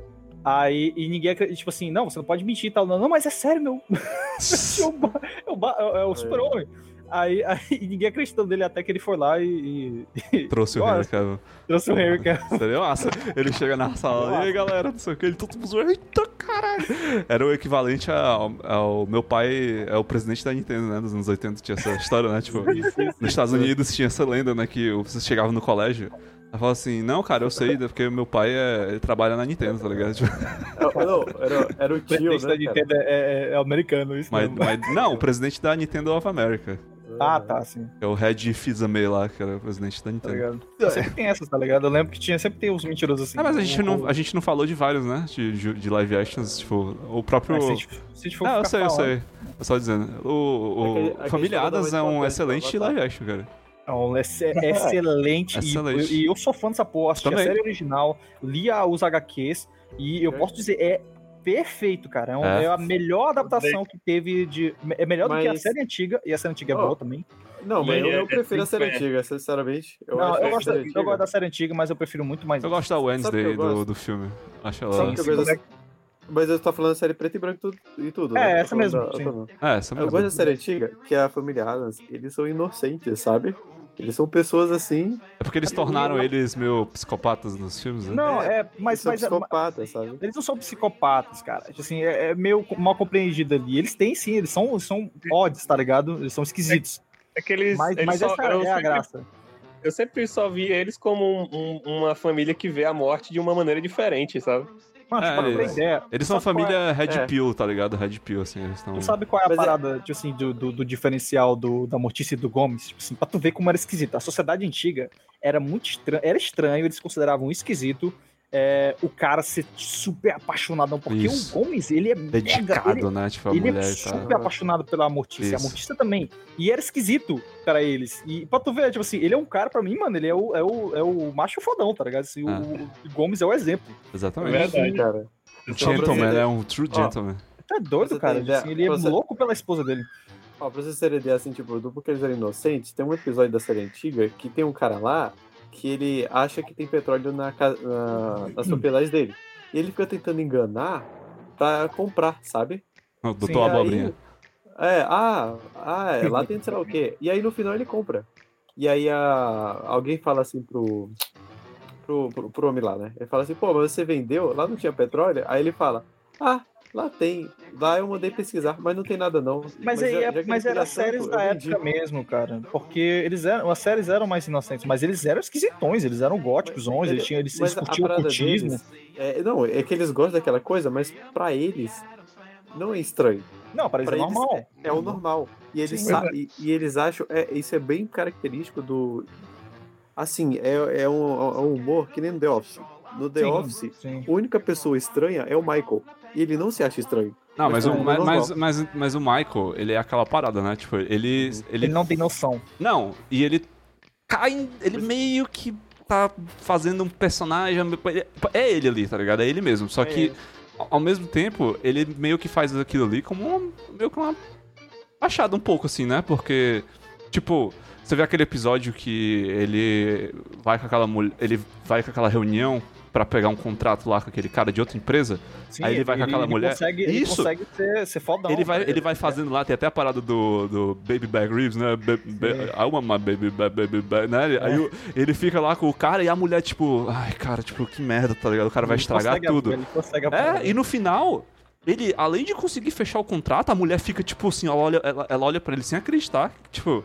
Aí, e ninguém acredita, tipo assim, não, você não pode mentir e tal. Não, não, mas é sério, meu. meu tio é o, é o, é o Super-Homem. Aí, aí e ninguém acreditou nele até que ele foi lá e, e Trouxe o Olha, Henry Cavill. trouxe o Henry Cavill. Seria massa. Ele chega na sala, e aí galera, não sei o que, ele todo mundo zoando, eita caralho. Era o equivalente ao, ao meu pai, é o presidente da Nintendo, né, dos anos 80, tinha essa história, né, tipo, nos Estados Unidos tinha essa lenda, né, que você chegava no colégio, ela falava assim, não, cara, eu sei, porque meu pai é, ele trabalha na Nintendo, tá ligado? Tipo, Era, não, era, era o O tio, presidente da né, cara? Nintendo é, é- é americano, isso mas, mesmo. mas- não, o presidente da Nintendo of America, Ah, tá, sim. que é o Red Fizame lá, que era o presidente da Tá Nintendo. ligado? Sempre tem essas, tá ligado? Eu lembro que tinha, sempre tem uns mentirosos assim. Ah, mas a gente, O- não, a gente não falou de vários, né, de, de- de live actions, tipo, o próprio... Ah, se a gente, se a gente for Ah, eu sei, eu falando- sei. Eu só dizendo. O, o Família é mais um excelente live action, cara. Não, é ex- excelente. e- Excelente. E, eu sou fã dessa porra. Assisti Também. a série original, li a- os HQs e eu É. posso dizer, é perfeito, cara. É, um- É. é a melhor adaptação que teve de. É melhor do que a Mas- série antiga, e a série antiga é Ó, boa também. Não, mas eu, é- eu é prefiro a série antiga, sinceramente. Eu não, acho eu gosto, eu gosto da série antiga, mas eu prefiro muito mais. Eu gosto da Wednesday eu do, gosto? do filme. Acho ela. Sabe que eu gosto Mas eu tô falando da série preto e branco tudo- e tudo. É, né? Essa mesmo, da- sim. tô falando. É, essa Eu mesmo. gosto da série antiga, que é a família Adams, eles são inocentes, sabe? Eles são pessoas assim, É porque eles tornaram eles meio psicopatas nos filmes, né? Não, é, eles mas, são mas psicopatas, sabe? eles não são psicopatas, cara. Assim, é, é meio mal compreendido ali. Eles têm sim, eles são, eles são odds, tá ligado? Eles são esquisitos. É que eles. Mas, eles mas só, essa é a sempre, graça. eu sempre só vi eles como um- um- uma família que vê a morte de uma maneira diferente, sabe? Mano, É, pra ter eles- ideia. Eles são a sabe qual é- família Red É. Pill, tá ligado? Red Pill, assim, eles estão. Tu sabe qual é a Mas é- parada, tipo assim, do, do, do diferencial do, da mortice do Gomes? Tipo assim, pra tu ver como era esquisito. A sociedade antiga era muito estranho, era estranho, eles consideravam esquisito é, o cara ser super apaixonadão, porque Isso. o Gomes, ele é mega, Dedicado, ele, né? Tipo, a ele mulher é e tal. super apaixonado pela Mortícia, a Isso. Mortícia também. E era esquisito pra eles. E pra tu ver, tipo assim, ele é um cara, pra mim, mano, ele é o, é o, é o macho fodão, tá ligado? Assim, Ah. o, o Gomes é o exemplo. Exatamente. É verdade. Cara. Pra gentleman, é um true Ó, gentleman. Tu é doido, cara. Assim, ele é Você- louco pela esposa dele. Ó, pra vocês terem ideia, assim, tipo, do porquê eles eram inocentes, tem um episódio da série antiga que tem um cara lá que ele acha que tem petróleo na, na, nas propriedades dele. E ele fica tentando enganar pra comprar, sabe? O Sim, Doutor Abobrinha. É, ah, ah, é, lá tem sei lá o quê. E aí no final ele compra. E aí a, alguém fala assim pro, pro, pro, pro homem lá, né? Ele fala assim, pô, mas você vendeu? Lá não tinha petróleo? Aí ele fala, ah, lá tem. Lá eu mandei pesquisar, mas não tem nada não. Mas, aí, já- é- já ele mas era séries da época mesmo, cara. Porque eles eram, as séries eram mais inocentes, mas eles eram esquisitões, eles eram góticos, Mas- eles, tinham, eles, mas eles curtiam o cultismo. deles é, não, é que eles gostam daquela coisa, mas pra eles não é estranho. Não, para eles Pra é eles normal. É o normal. E eles, Sim, mas e, e eles acham. É, isso é bem característico do. Assim, é, é, um, é um humor que nem no The Office. No The Sim, Office, sim. a única pessoa estranha é o Michael. E ele não se acha estranho. Não, mas, Mas o, é mas, mas, mas, mas o Michael, ele é aquela parada, né? Tipo, ele. Ele ele não tem noção. não, e ele cai. Ele meio que tá fazendo um personagem. ele- É ele ali, tá ligado? É ele mesmo. Só É que, ele. ao- mesmo tempo, ele meio que faz aquilo ali como um, meio que uma achada um pouco, assim, né? Porque, tipo, você vê aquele episódio que ele vai com aquela mulher. Ele vai com aquela reunião pra pegar um contrato lá com aquele cara de outra empresa. Sim, Aí ele vai com aquela mulher- Consegue, ele Isso. consegue ser, ser fodão. ele, vai, cara. ele vai fazendo lá, tem até a parada do, do Baby Bag Ribs, né? I want my baby bag, baby bag, né? Aí o- ele fica lá com o cara e a mulher, tipo, ai, cara, tipo, que merda, tá ligado? O cara vai Ele estragar tudo. Ele consegue É, e no final, ele, além de conseguir fechar o contrato, a mulher fica, tipo assim, ela olha, ela, ela olha pra ele sem acreditar. Tipo,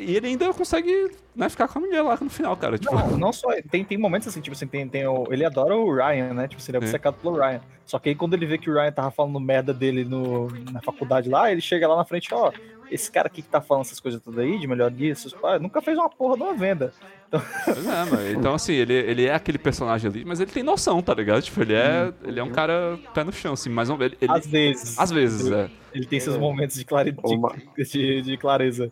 E ele ainda consegue né, ficar com a mulher lá no final, cara. Tipo, Não, não só. Tem, tem momentos assim, tipo assim, tem, tem o, ele adora o Ryan, né? Tipo, assim, ele é É. obcecado pelo Ryan. Só que aí quando ele vê que o Ryan tava falando merda dele no, na faculdade lá, ele chega lá na frente, ó, esse cara aqui que tá falando essas coisas todas aí, de melhoria, esses pá, nunca fez uma porra de uma venda. Pois é, mano. Então, assim, ele, ele é aquele personagem ali, mas ele tem noção, tá ligado? Tipo, ele é, ele é um cara pé no chão, assim, mas não- ele, ele- Às vezes. às vezes, é. Ele tem seus momentos de, clare... De, de, de clareza.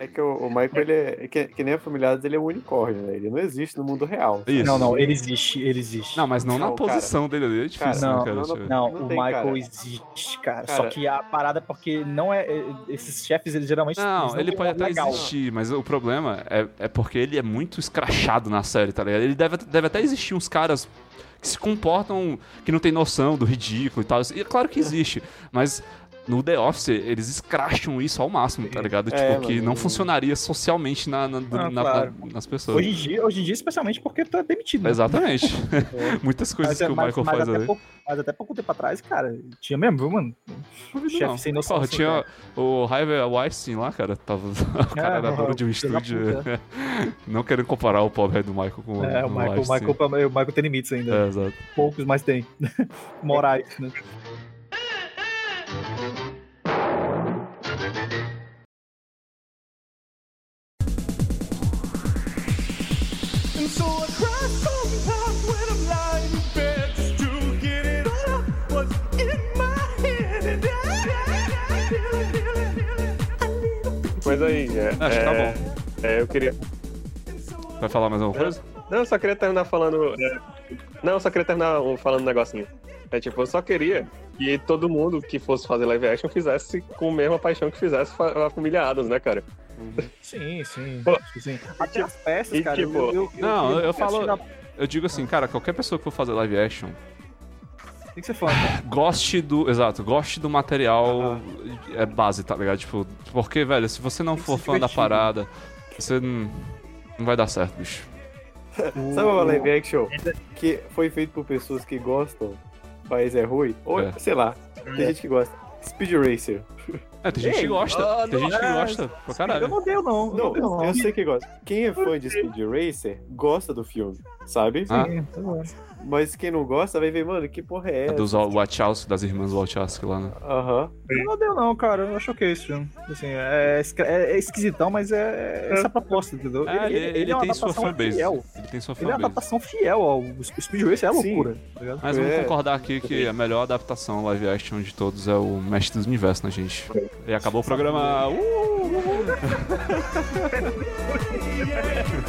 É que o, o Michael, ele é. Que, que nem a família dele é um unicórnio, né? Ele não existe no mundo real. Isso. Não, não, ele existe, ele existe. Não, mas não, na Não, cara. posição dele ali, é difícil, Cara, né, cara? não, Tipo, Não, Não o Michael cara. existe, cara. Cara. Só que a parada é porque não é. é- Esses chefes, eles geralmente. eles Não, ele têm pode até legal. existir, mas o problema é, é porque ele é muito escrachado na série, tá ligado? Ele deve, deve até existir uns caras que se comportam, que não tem noção do ridículo e tal. E é claro que existe, mas no The Office eles escracham isso ao máximo, tá ligado? Tipo, É, que mano. não funcionaria socialmente na, na- Ah, na- claro. na- nas pessoas. Hoje em, dia, hoje em dia, especialmente porque tu é demitido. né? Exatamente. Muitas coisas Mas, é- que o mas- Michael mas faz ali. pouco, mas até pouco tempo atrás, cara, tinha mesmo, viu, mano? Chefe Não. sem noção. Porra, tinha cara. o Harvey Weinstein lá, cara. Tava, o cara É, era dono o de um estúdio. Não querendo comparar o pobre do Michael com É, o com Michael, o Weinstein. Michael, o Michael tem limites ainda. É, exato. Poucos, mas tem. Morais, né? Pois aí, é, Acho que tá é, bom. é, eu queria. Vai falar mais alguma coisa? Não, eu só queria terminar falando. é, Não, eu só queria terminar falando um negocinho. É tipo, eu só queria que todo mundo que fosse fazer live action fizesse com a mesma paixão que fizesse a família Adams, né, cara? Sim, sim. Pô, sim. Até as peças, e cara. tipo- eu, eu, Não, queria eu falo- Eu digo assim, cara, qualquer pessoa que for fazer live action, Tem que ser cara. goste do. Exato, goste do material é base, tá ligado? Tipo, porque, velho, se você não que for fã da parada, você não, não vai dar certo, bicho. Sabe uma live action que foi feito por pessoas que gostam, mas é ruim? Ou, É. sei lá, tem gente que gosta. Speed Racer. É, tem gente que Ei, gosta. ah, tem não, gente que é, gosta pra Eu caralho. não deu, não. Eu Não, deu, não. eu sei que gosta. Quem é fã de Speed Racer gosta do filme, sabe? Ah. Sim, bom. Mas quem não gosta vai ver, mano, que porra é É essa? dos Wachowski, das irmãs Wachowski lá, né? Aham. Não deu, não, cara. Eu acho ok esse filme. Assim, é, esca- é- é esquisitão, mas é essa proposta, entendeu? É, ele, ele é uma tem sua fanbase. Fiel. Ele tem sua Ele é uma fanbase. adaptação fiel ao o Speed Racer, é loucura, tá? Mas vamos É. concordar aqui que a melhor adaptação live action de todos é o Mestre dos Universos, né, gente? E acabou o programa. Uh! Yeah.